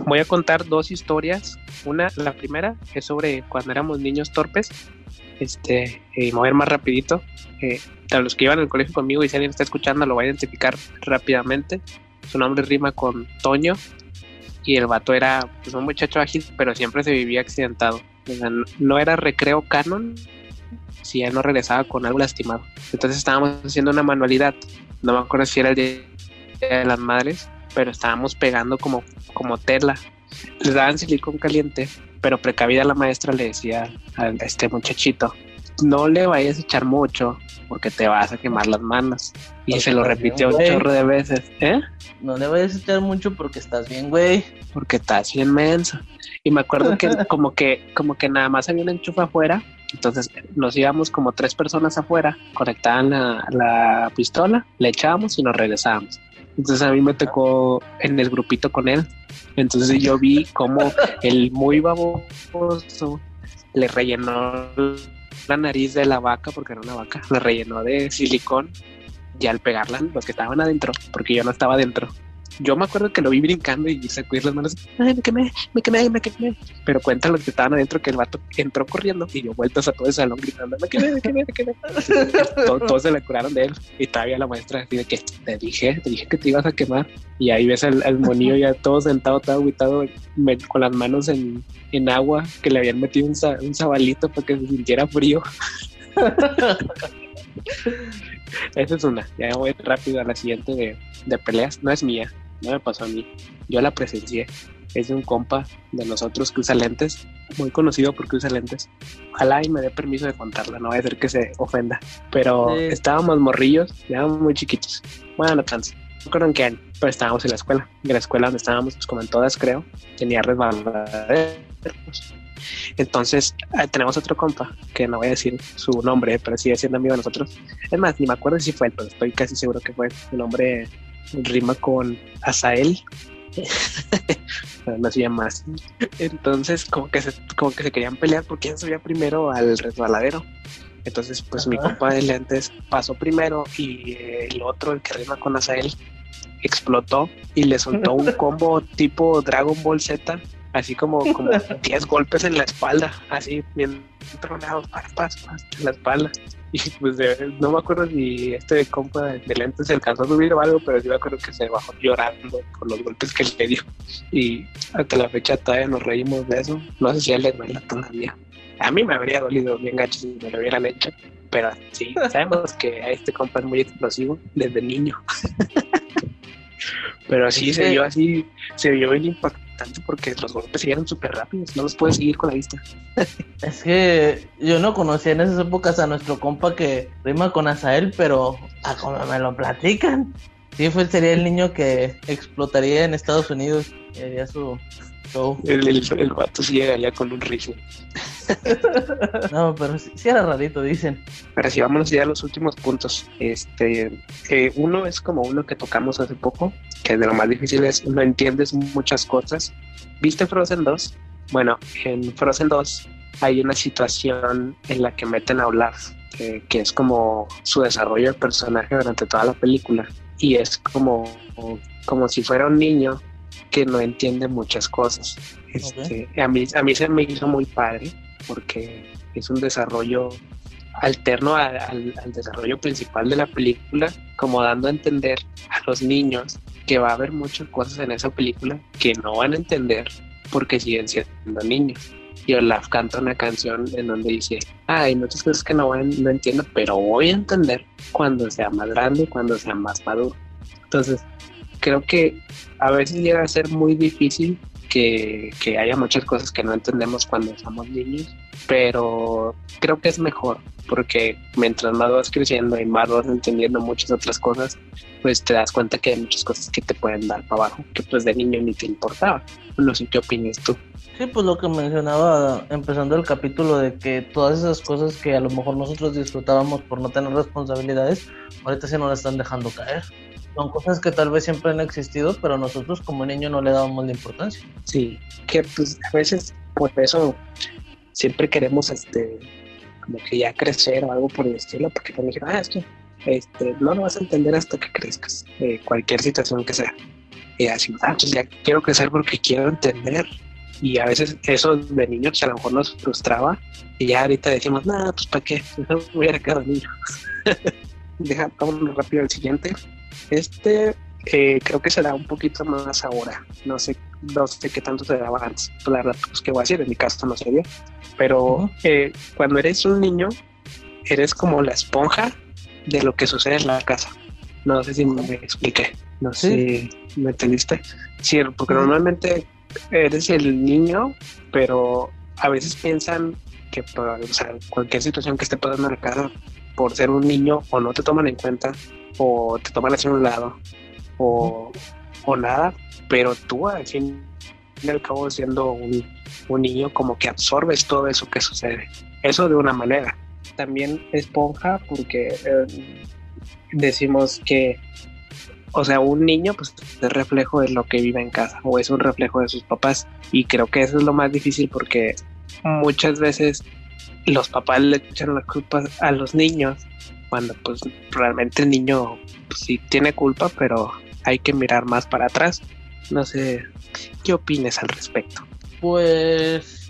Voy a contar dos historias. Una, la primera, es sobre cuando éramos niños torpes. Este, y mover más rapidito. Eh, los que iban al colegio conmigo y si alguien está escuchando lo va a identificar rápidamente. Su nombre rima con Toño. Y el vato era pues, un muchacho ágil, pero siempre se vivía accidentado. No era recreo canon si él no regresaba con algo lastimado. Entonces estábamos haciendo una manualidad. No me acuerdo si era el día de las madres, pero estábamos pegando como, como tela. Les daban silicón caliente, pero precavida la maestra le decía a este muchachito, no le vayas a echar mucho porque te vas a quemar las manos. Y Porque se lo estás bien, repitió un chorro de veces, ¿eh? No le vayas a echar mucho porque estás bien, güey. Porque estás bien menso. Y me acuerdo que *laughs* como que, como que nada más había un enchufe afuera. Entonces nos íbamos como tres personas afuera, conectaban la, la pistola, le echábamos y nos regresábamos. Entonces a mí me tocó en el grupito con él. Entonces yo vi como el muy baboso le rellenó la nariz de la vaca, porque era una vaca, le rellenó de silicón y al pegarla, los que estaban adentro, porque yo no estaba adentro. Yo me acuerdo que lo vi brincando y sacudir las manos. Ay, me quemé, me quemé, me quemé. Pero cuentan los que estaban adentro que el vato entró corriendo y dio vueltas a todo el salón gritando, me quemé, me quemé, me quemé. *laughs* Todo- todos se le curaron de él. Y todavía la maestra así de que te dije, te dije que te ibas a quemar. Y ahí ves al, al monillo ya todo sentado, todo aguitado, con las manos en, en agua, que le habían metido un, un sabalito para que se sintiera frío. *laughs* Esa es una. Ya voy rápido a la siguiente de, de peleas. No es mía, no me pasó a mí. Yo la presencié. Es de un compa de nosotros que usa lentes, muy conocido porque usa lentes. Ojalá y me dé permiso de contarla, no voy a hacer que se ofenda. Pero Sí. estábamos morrillos, ya muy chiquitos. Bueno, no tanto. No recuerdo en qué año, pero estábamos en la escuela. En la escuela donde estábamos, pues como en todas, creo, tenía resbaladeros. Entonces, ah, tenemos otro compa, que no voy a decir su nombre, pero sigue siendo amigo de nosotros. Es más, ni me acuerdo si fue él, pero estoy casi seguro que fue. Su nombre rima con Azael. *laughs* No se llama así. Entonces, como que, se, como que se querían pelear por quién subía primero al resbaladero. Entonces, pues mi compa de lentes pasó primero y el otro, el que rima con Azael, explotó y le soltó un *laughs* combo tipo Dragon Ball Z, así como, como *laughs* 10 golpes en la espalda, así bien tronados, pas, pas, pas, en la espalda. Y pues de- no me acuerdo si este compa de, lentes se alcanzó a subir o algo, pero sí me acuerdo que se bajó llorando por los golpes que le dio. Y hasta la fecha todavía nos reímos de eso. No sé si a él le duele todavía. A mí me habría dolido bien gacho si me lo hubieran hecho. Pero sí, sabemos que a este compa es muy explosivo desde niño. *laughs* Pero sí, se vio así, se vio bien impactante porque los golpes dieron súper rápidos, no los puedes seguir con la vista. Es que yo no conocía en esas épocas a nuestro compa que rima con Azael, pero a como me lo platican. Sí, fue, sería el niño que explotaría en Estados Unidos y haría su show. El, el, el vato sí llegaría con un rifle. *laughs* No, pero sí, sí era rarito, dicen. Pero sí, vámonos ya a los últimos puntos. Este, eh, uno es como uno que tocamos hace poco, que de lo más difícil es no entiendes muchas cosas. ¿Viste Frozen 2? Bueno, en Frozen 2 hay una situación en la que meten a Olaf, eh, que es como su desarrollo de personaje durante toda la película. Y es como, como si fuera un niño que no entiende muchas cosas. Este, a, mí, a mí se me hizo muy padre porque es un desarrollo alterno a- al desarrollo principal de la película, como dando a entender a los niños que va a haber muchas cosas en esa película que no van a entender porque siguen siendo niños. Y Olaf canta una canción en donde dice, "Ah, hay muchas cosas que no, van, no entiendo, pero voy a entender cuando sea más grande, cuando sea más maduro. Entonces, creo que a veces llega a ser muy difícil que, que haya muchas cosas que no entendemos cuando somos niños, pero creo que es mejor porque mientras más vas creciendo y más vas entendiendo muchas otras cosas, pues te das cuenta que hay muchas cosas que te pueden dar para abajo, que pues de niño ni te importaba. No sé qué opinas tú. Sí, pues lo que mencionaba empezando el capítulo de que todas esas cosas que a lo mejor nosotros disfrutábamos por no tener responsabilidades, ahorita sí nos las están dejando caer. Son cosas que tal vez siempre han existido, pero nosotros como niño no le dábamos la importancia. Sí, que pues a veces por eso siempre queremos este como que ya crecer o algo por el estilo, porque me dijeron, ah, es que este, no lo vas a entender hasta que crezcas, de cualquier situación que sea. Y así, ah, pues ya quiero crecer porque quiero entender. Y a veces eso de niños a lo mejor nos frustraba. Y ya ahorita decimos, nada, pues para qué, no *laughs* hubiera quedado niño. *laughs* Deja, vámonos rápido al siguiente. Este eh, creo que será un poquito más ahora. No sé, no sé qué tanto se daba antes. La verdad, pues qué voy a decir, en mi caso no sería. Pero eh, cuando eres un niño, eres como la esponja de lo que sucede en la casa. No sé si me expliqué. No sé si me entendiste. Sí, porque normalmente eres el niño, pero a veces piensan que o sea, cualquier situación que esté pasando en la casa, por ser un niño, o no te toman en cuenta, o te toman hacia un lado, o, o nada, pero tú al fin y al cabo siendo un, un niño como que absorbes todo eso que sucede. Eso de una manera también esponja porque eh, decimos que, o sea, un niño pues es reflejo de lo que vive en casa o es un reflejo de sus papás y creo que eso es lo más difícil porque muchas veces los papás le echan la culpa a los niños cuando pues realmente el niño pues, sí tiene culpa pero hay que mirar más para atrás no sé qué opines al respecto pues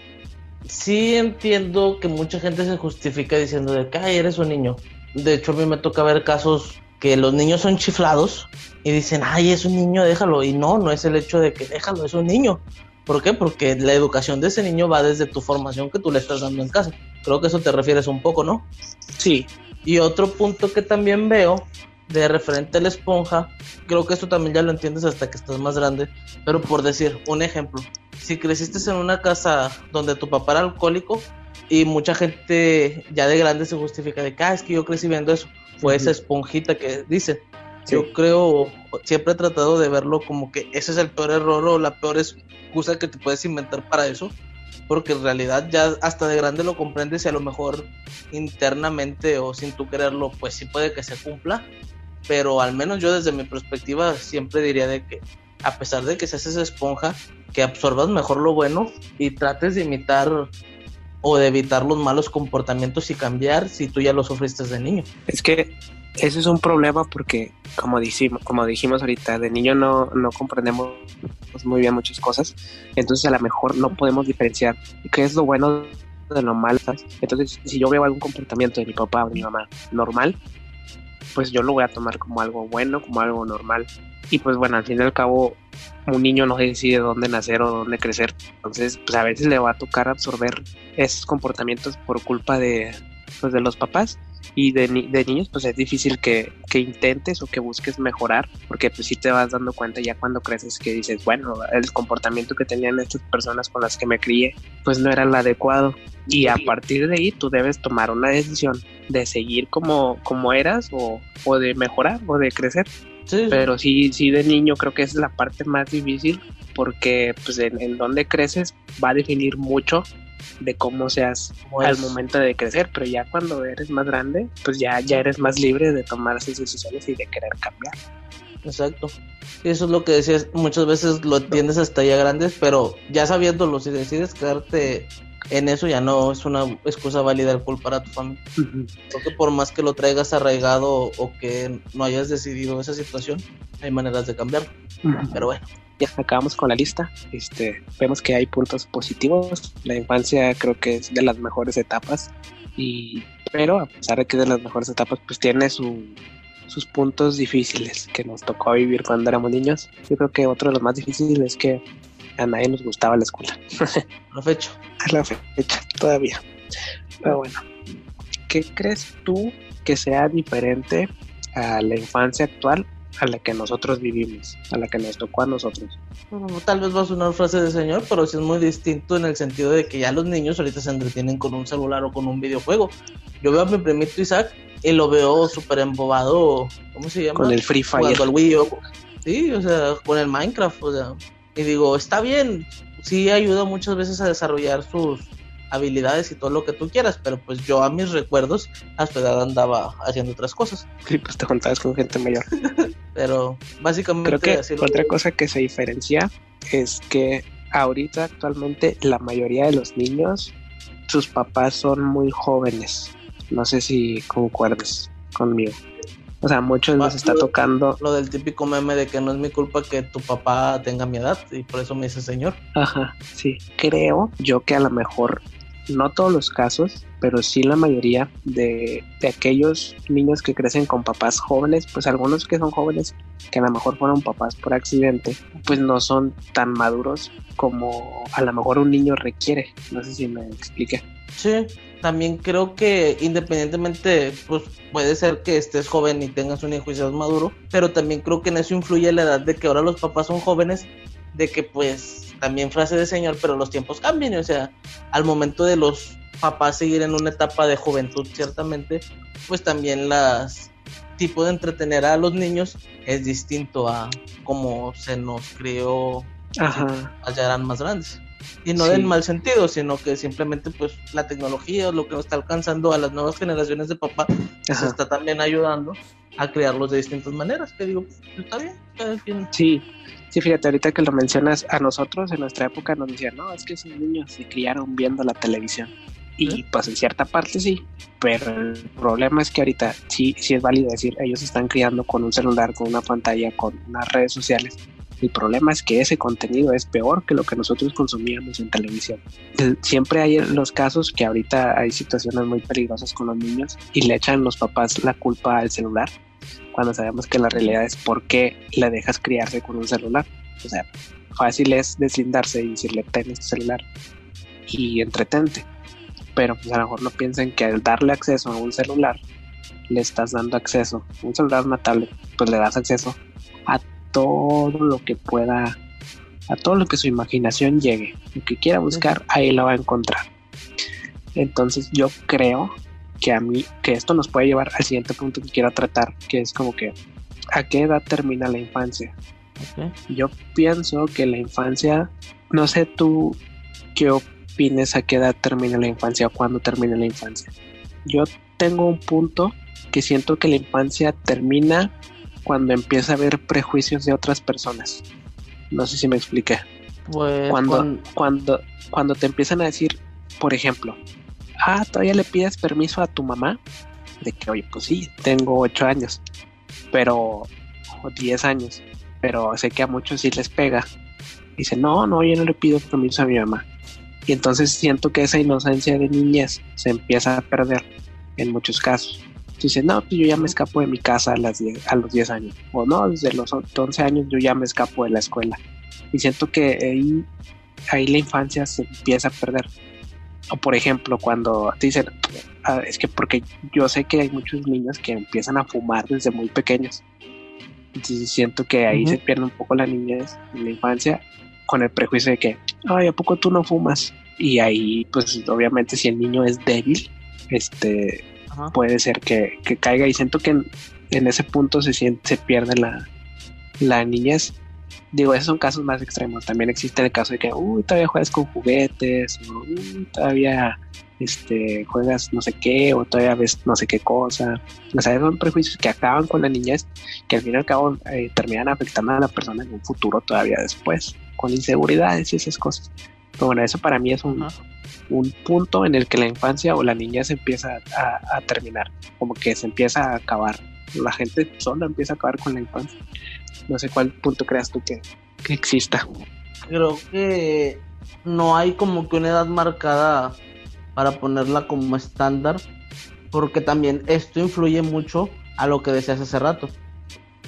sí entiendo que mucha gente se justifica diciendo de que Ay, eres un niño. De hecho, a mí me toca ver casos que los niños son chiflados y dicen, ay, es un niño, déjalo. Y no, no es el hecho de que déjalo, es un niño. ¿Por qué? Porque la educación de ese niño va desde tu formación que tú le estás dando en casa. Creo que eso te refieres un poco, ¿no? Sí. Y otro punto que también veo de referente a la esponja, creo que esto también ya lo entiendes hasta que estás más grande, pero por decir un ejemplo, si creciste en una casa donde tu papá era alcohólico y mucha gente ya de grande se justifica de que ah, es que yo crecí viendo eso, fue esa esponjita que dice. Yo creo, siempre he tratado de verlo como que ese es el peor error o la peor excusa que te puedes inventar para eso, porque en realidad ya hasta de grande lo comprendes y a lo mejor internamente o sin tú quererlo, pues sí puede que se cumpla, pero al menos yo desde mi perspectiva siempre diría de que a pesar de que seas esa esponja, que absorbas mejor lo bueno y trates de imitar o de evitar los malos comportamientos y cambiar si tú ya lo sufriste de niño. Es que ese es un problema porque, como dijimos, como dijimos ahorita, de niño no, no comprendemos muy bien muchas cosas, entonces a lo mejor no podemos diferenciar qué es lo bueno de lo malo. Entonces, si yo veo algún comportamiento de mi papá o de mi mamá normal, pues yo lo voy a tomar como algo bueno, como algo normal. Y pues bueno, al fin y al cabo, un niño no decide dónde nacer o dónde crecer. Entonces, pues a veces le va a tocar absorber esos comportamientos por culpa de, pues, de los papás y de, de, niños pues es difícil que, que, intentes o que busques mejorar porque pues sí te vas dando cuenta ya cuando creces que dices bueno el comportamiento que tenían estas personas con las que me crié pues no era el adecuado y a partir de ahí tú debes tomar una decisión de seguir como, como eras o, o de mejorar o de crecer. Pero sí, sí de niño creo que es la parte más difícil porque pues en, en donde creces va a definir mucho de cómo seas al momento de crecer, pero ya cuando eres más grande, pues ya, ya eres más libre de tomar esas decisiones y de querer cambiar. Exacto. Eso es lo que decías, muchas veces lo entiendes hasta ya grandes, pero ya sabiéndolo, si decides quedarte en eso ya no es una excusa válida el culpar a tu familia. Porque por más que lo traigas arraigado o, que no hayas decidido esa situación, hay maneras de cambiarlo. Pero bueno. Ya acabamos con la lista. Este, vemos que hay puntos positivos. La infancia creo que es de las mejores etapas. Y, pero a pesar de que es de las mejores etapas, pues tiene su, sus puntos difíciles que nos tocó vivir cuando éramos niños. Yo creo que otro de los más difíciles es que a nadie nos gustaba la escuela. a la fecha. *laughs* A la fecha, todavía. Pero bueno, ¿qué crees tú que sea diferente a la infancia actual a la que nosotros vivimos, a la que nos tocó a nosotros? tal vez va a sonar frase de señor, pero sí es muy distinto en el sentido de que ya los niños ahorita se entretienen con un celular o con un videojuego. Yo veo a mi primito Isaac y lo veo súper embobado, ¿cómo se llama? Con el Free Fire. Al Wii, sí, o sea, con el Minecraft, o sea, y digo, está bien, sí ayuda muchas veces a desarrollar sus habilidades y todo lo que tú quieras, pero pues yo a mis recuerdos a tu edad andaba haciendo otras cosas. Sí, pues te juntabas con gente mayor. *laughs* pero básicamente... Creo que otra cosa que se diferencia es que ahorita actualmente la mayoría de los niños, sus papás son muy jóvenes. No sé si concuerdes conmigo. O sea, muchos nos está tocando. Lo del típico meme de que no es mi culpa que tu papá tenga mi edad y por eso me dice señor. Ajá, sí. Creo yo que a lo mejor, no todos los casos, pero sí la mayoría de, de aquellos niños que crecen con papás jóvenes, pues algunos que son jóvenes, que a lo mejor fueron papás por accidente, pues no son tan maduros como a lo mejor un niño requiere. No sé si me explique. Sí, también creo que independientemente, pues puede ser que estés joven y tengas un hijo y seas maduro, pero también creo que en eso influye la edad de que ahora los papás son jóvenes, de que pues también frase de señor, pero los tiempos cambian, o sea, al momento de los papás seguir en una etapa de juventud, ciertamente, pues también las tipo de entretener a los niños es distinto a como se nos crió allá eran más grandes. Y no en mal sentido, sino que simplemente pues la tecnología o lo que nos está alcanzando a las nuevas generaciones de papá pues, está también ayudando a crearlos de distintas maneras. Que digo, pues, está bien, Sí, sí, fíjate, ahorita que lo mencionas, a nosotros en nuestra época nos decían, no, es que esos niños se criaron viendo la televisión. Y pues en cierta parte sí, pero el problema es que ahorita sí, sí es válido decir, ellos están criando con un celular, con una pantalla, con unas redes sociales el problema es que ese contenido es peor que lo que nosotros consumíamos en televisión. Siempre hay los casos que ahorita hay situaciones muy peligrosas con los niños y le echan los papás la culpa al celular, cuando sabemos que la realidad es por qué le dejas criarse con un celular. O sea, fácil es deslindarse y decirle ten este celular y entretente. Pero pues a lo mejor no piensen que al darle acceso a un celular le estás dando acceso, un celular, una pues le das acceso a todo lo que pueda, a todo lo que su imaginación llegue, lo que quiera buscar, ahí lo va a encontrar. Entonces yo creo que a mí, que esto nos puede llevar al siguiente punto que quiero tratar, que es como que, ¿a qué edad termina la infancia? Yo pienso que la infancia, no sé tú qué opines a qué edad termina la infancia o cuándo termina la infancia. Yo tengo un punto que siento que la infancia termina cuando empieza a haber prejuicios de otras personas. No sé si me expliqué. Pues cuando, cuando, cuando te empiezan a decir, por ejemplo, ah, todavía le pides permiso a tu mamá, de que, oye, pues sí, tengo ocho años, pero, o diez años, pero sé que a muchos sí les pega. Dice, no, no, yo no le pido permiso a mi mamá. Y entonces siento que esa inocencia de niñez se empieza a perder en muchos casos dices, no, pues yo ya me escapo de mi casa a, las a los 10 años. O no, desde los 11 años yo ya me escapo de la escuela. Y siento que ahí, ahí la infancia se empieza a perder. O por ejemplo, cuando te dicen, ah, es que porque yo sé que hay muchos niños que empiezan a fumar desde muy pequeños. Entonces siento que ahí se pierde un poco la niñez en la infancia con el prejuicio de que, ay, ¿a poco tú no fumas? Y ahí, pues obviamente si el niño es débil, este, puede ser que, caiga y siento que en, ese punto se, siente, se pierde la, la niñez. Digo, esos son casos más extremos. También existe el caso de que, uy, todavía juegas con juguetes, o todavía este, juegas no sé qué, o todavía ves no sé qué cosa. O sea, son prejuicios que acaban con la niñez, que al fin y al cabo eh, terminan afectando a la persona en un futuro todavía después, con inseguridades y esas cosas. Pero bueno, eso para mí es un, un punto en el que la infancia o la niña se empieza a, terminar, como que se empieza a acabar. La gente sola empieza a acabar con la infancia. No sé cuál punto creas tú que, que exista. Creo que no hay como que una edad marcada para ponerla como estándar, porque también esto influye mucho a lo que decías hace rato.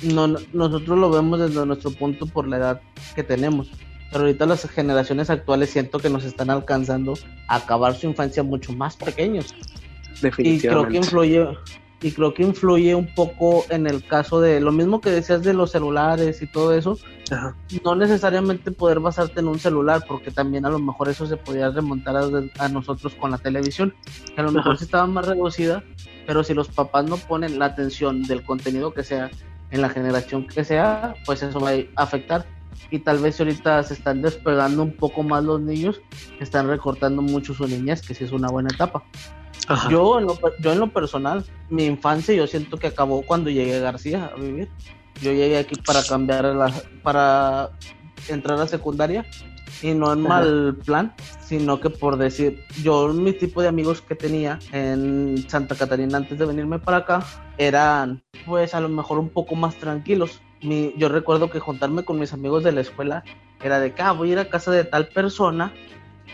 No, nosotros lo vemos desde nuestro punto por la edad que tenemos pero ahorita las generaciones actuales siento que nos están alcanzando a acabar su infancia mucho más pequeños. Definitivamente. Y creo que influye, y creo que influye un poco en el caso de lo mismo que decías de los celulares y todo eso. No necesariamente poder basarte en un celular, porque también a lo mejor eso se podía remontar a, nosotros con la televisión, que a lo mejor sí estaba más reducida, pero si los papás no ponen la atención del contenido que sea en la generación que sea, pues eso va a afectar y tal vez ahorita se están despegando un poco más los niños, están recortando mucho su niñez, que sí es una buena etapa. Yo en, lo, yo en lo personal, mi infancia yo siento que acabó cuando llegué a García a vivir. Yo llegué aquí para cambiar la, para entrar a secundaria y no en mal plan, sino que por decir, yo mi tipo de amigos que tenía en Santa Catarina antes de venirme para acá eran pues a lo mejor un poco más tranquilos. Mi, yo recuerdo que juntarme con mis amigos de la escuela era de que ah, voy a ir a casa de tal persona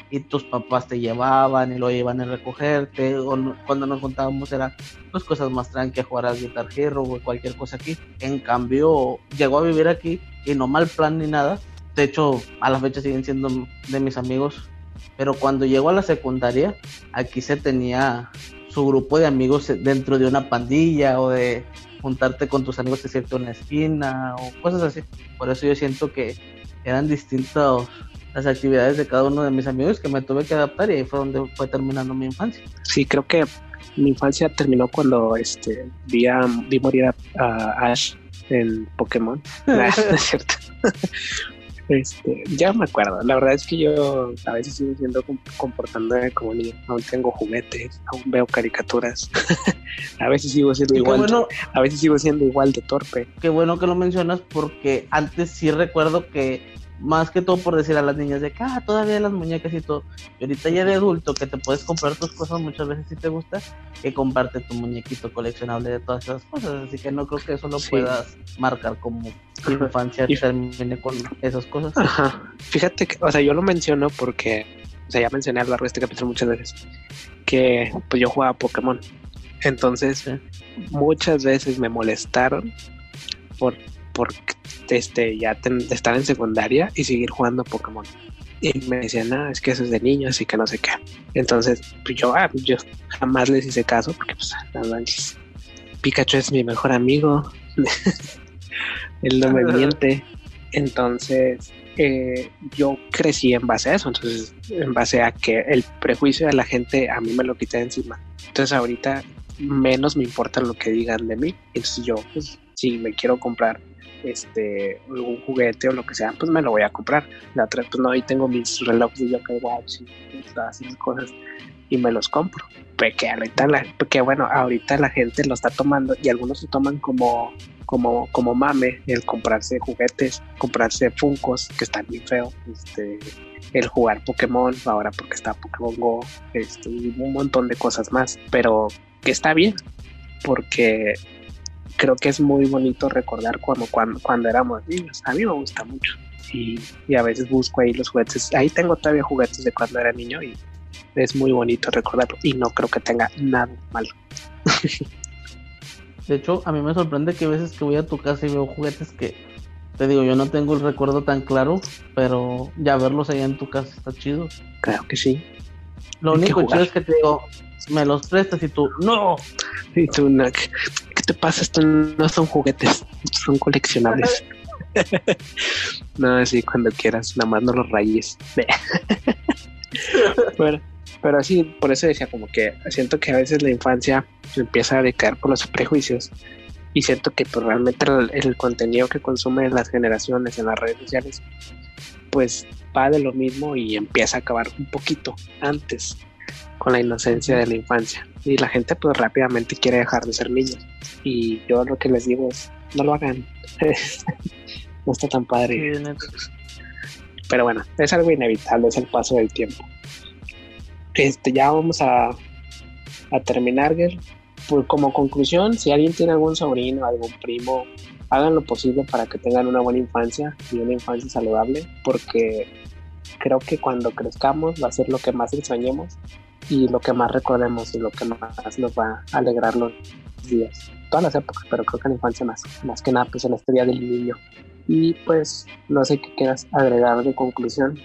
y tus papás te llevaban y lo iban a recogerte o cuando nos juntábamos era pues cosas más tranquilas jugar al Guitar Hero o cualquier cosa aquí. En cambio llegó a vivir aquí y no mal plan ni nada. De hecho a la fecha siguen siendo de mis amigos. Pero cuando llegó a la secundaria aquí se tenía su grupo de amigos dentro de una pandilla o de juntarte con tus amigos de en una esquina o cosas así. Por eso yo siento que eran distintas las actividades de cada uno de mis amigos que me tuve que adaptar y ahí fue donde fue terminando mi infancia. Sí, creo que mi infancia terminó cuando este vi, a, vi morir a, Ash en Pokémon. *laughs* Ah, es cierto. *laughs* Este, ya me acuerdo. La verdad es que yo a veces sigo siendo comportándome como niño. Aún tengo juguetes, aún veo caricaturas. *laughs* a veces sigo siendo igual. a veces sigo siendo igual de torpe. Qué bueno que lo mencionas porque antes sí recuerdo que más que todo por decir a las niñas de que ah, todavía las muñecas y todo. Y ahorita ya de adulto que te puedes comprar tus cosas muchas veces si te gusta, que comparte tu muñequito coleccionable de todas esas cosas. Así que no creo que eso lo puedas marcar como infancia y termine con esas cosas. Ajá. Fíjate que, o sea, yo lo menciono porque, o sea, ya mencioné a lo largo de este capítulo muchas veces que pues yo jugaba Pokémon. Entonces, muchas veces me molestaron por por este, ya estar en secundaria y seguir jugando Pokémon. Y me decían, no, es que eso es de niños y que no sé qué. Entonces, pues yo, ah, yo jamás les hice caso porque, pues, nada Pikachu es mi mejor amigo. *laughs* Él no me *laughs* miente. Entonces, eh, yo crecí en base a eso. Entonces, en base a que el prejuicio de la gente a mí me lo quité encima. Entonces, ahorita menos me importa lo que digan de mí. Entonces, yo, pues, si me quiero comprar este, un juguete o lo que sea, pues me lo voy a comprar. La otra, pues no, ahí tengo mis relojes de Yokai Watch y todas esas cosas y me los compro. Porque ahorita, la, porque bueno, ahorita la gente lo está tomando y algunos se toman como, como, como mame el comprarse juguetes, comprarse Funcos, que están bien feos, este, el jugar Pokémon, ahora porque está Pokémon Go, este, y un montón de cosas más, pero que está bien, porque creo que es muy bonito recordar cuando, cuando, cuando éramos niños. A mí me gusta mucho. Y, y, a veces busco ahí los juguetes. Ahí tengo todavía juguetes de cuando era niño y es muy bonito recordarlo. Y no creo que tenga nada malo. *laughs* De hecho, a mí me sorprende que a veces que voy a tu casa y veo juguetes que, te digo, yo no tengo el recuerdo tan claro, pero ya verlos allá en tu casa está chido. Claro que sí. Lo único chido es que te digo, me los prestas y tú, no. Y tú, no, te pasa? Esto no son juguetes, son coleccionables. *laughs* no, así cuando quieras, nada más no los rayes. *laughs* bueno, pero sí, por eso decía como que siento que a veces la infancia empieza a decaer por los prejuicios y siento que pues, realmente el, contenido que consumen las generaciones en las redes sociales pues va de lo mismo y empieza a acabar un poquito antes con la inocencia de la infancia. Y la gente pues rápidamente quiere dejar de ser niños. Y yo lo que les digo es, no lo hagan. *laughs* no está tan padre. Pero bueno, es algo inevitable, es el paso del tiempo. Este, ya vamos a, a terminar, Pues como conclusión, si alguien tiene algún sobrino, algún primo, hagan lo posible para que tengan una buena infancia y una infancia saludable, porque creo que cuando crezcamos va a ser lo que más extrañemos y lo que más recordemos y lo que más nos va a alegrar los días. Todas las épocas, pero creo que en la infancia más, más que nada, pues en la historia del niño. Y pues no sé qué quieras agregar de conclusión.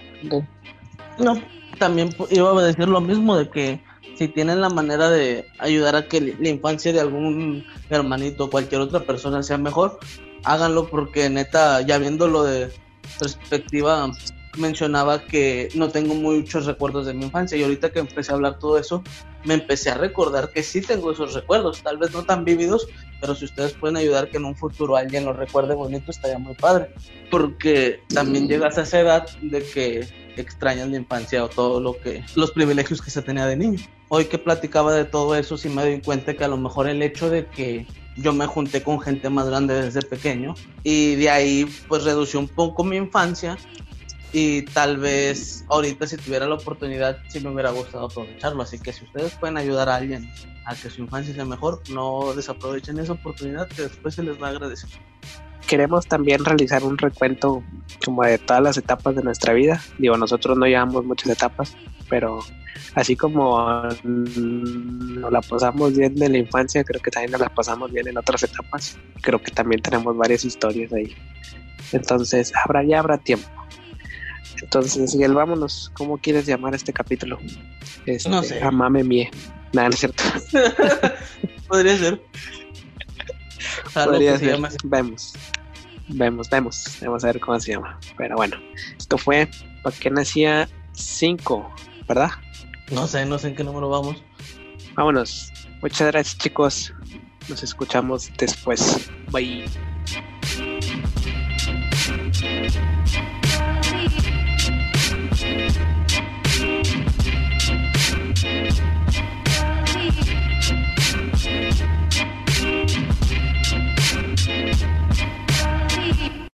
No, también iba a decir lo mismo de que si tienen la manera de ayudar a que la infancia de algún hermanito o cualquier otra persona sea mejor, háganlo porque neta, ya viéndolo de perspectiva mencionaba que no tengo muchos recuerdos de mi infancia y ahorita que empecé a hablar todo eso, me empecé a recordar que sí tengo esos recuerdos, tal vez no tan vívidos, pero si ustedes pueden ayudar que en un futuro alguien lo recuerde bonito, estaría muy padre, porque también llegas a esa edad de que extrañas la infancia o todo lo que, los privilegios que se tenía de niño. Hoy que platicaba de todo eso, sí me doy cuenta que a lo mejor el hecho de que yo me junté con gente más grande desde pequeño y de ahí pues redució un poco mi infancia y tal vez ahorita si tuviera la oportunidad sí me hubiera gustado aprovecharlo. Así que si ustedes pueden ayudar a alguien a que su infancia sea mejor, no desaprovechen esa oportunidad que después se les va a agradecer. Queremos también realizar un recuento como de todas las etapas de nuestra vida. Digo, nosotros no llevamos muchas etapas, pero así como nos la pasamos bien de la infancia, creo que también nos la pasamos bien en otras etapas. Creo que también tenemos varias historias ahí. Entonces, habrá ya habrá tiempo. Entonces, Miguel, vámonos. ¿Cómo quieres llamar este capítulo? Este, no sé. Amame mie. Nada, no es cierto. *laughs* Podría ser. *laughs* Podría ser. Vemos. Vemos, vemos. Vamos a ver cómo se llama. Pero bueno, esto fue ¿Para qué nacía 5? ¿Verdad? No sé, no sé en qué número vamos. Vámonos. Muchas gracias, chicos. Nos escuchamos después. Bye.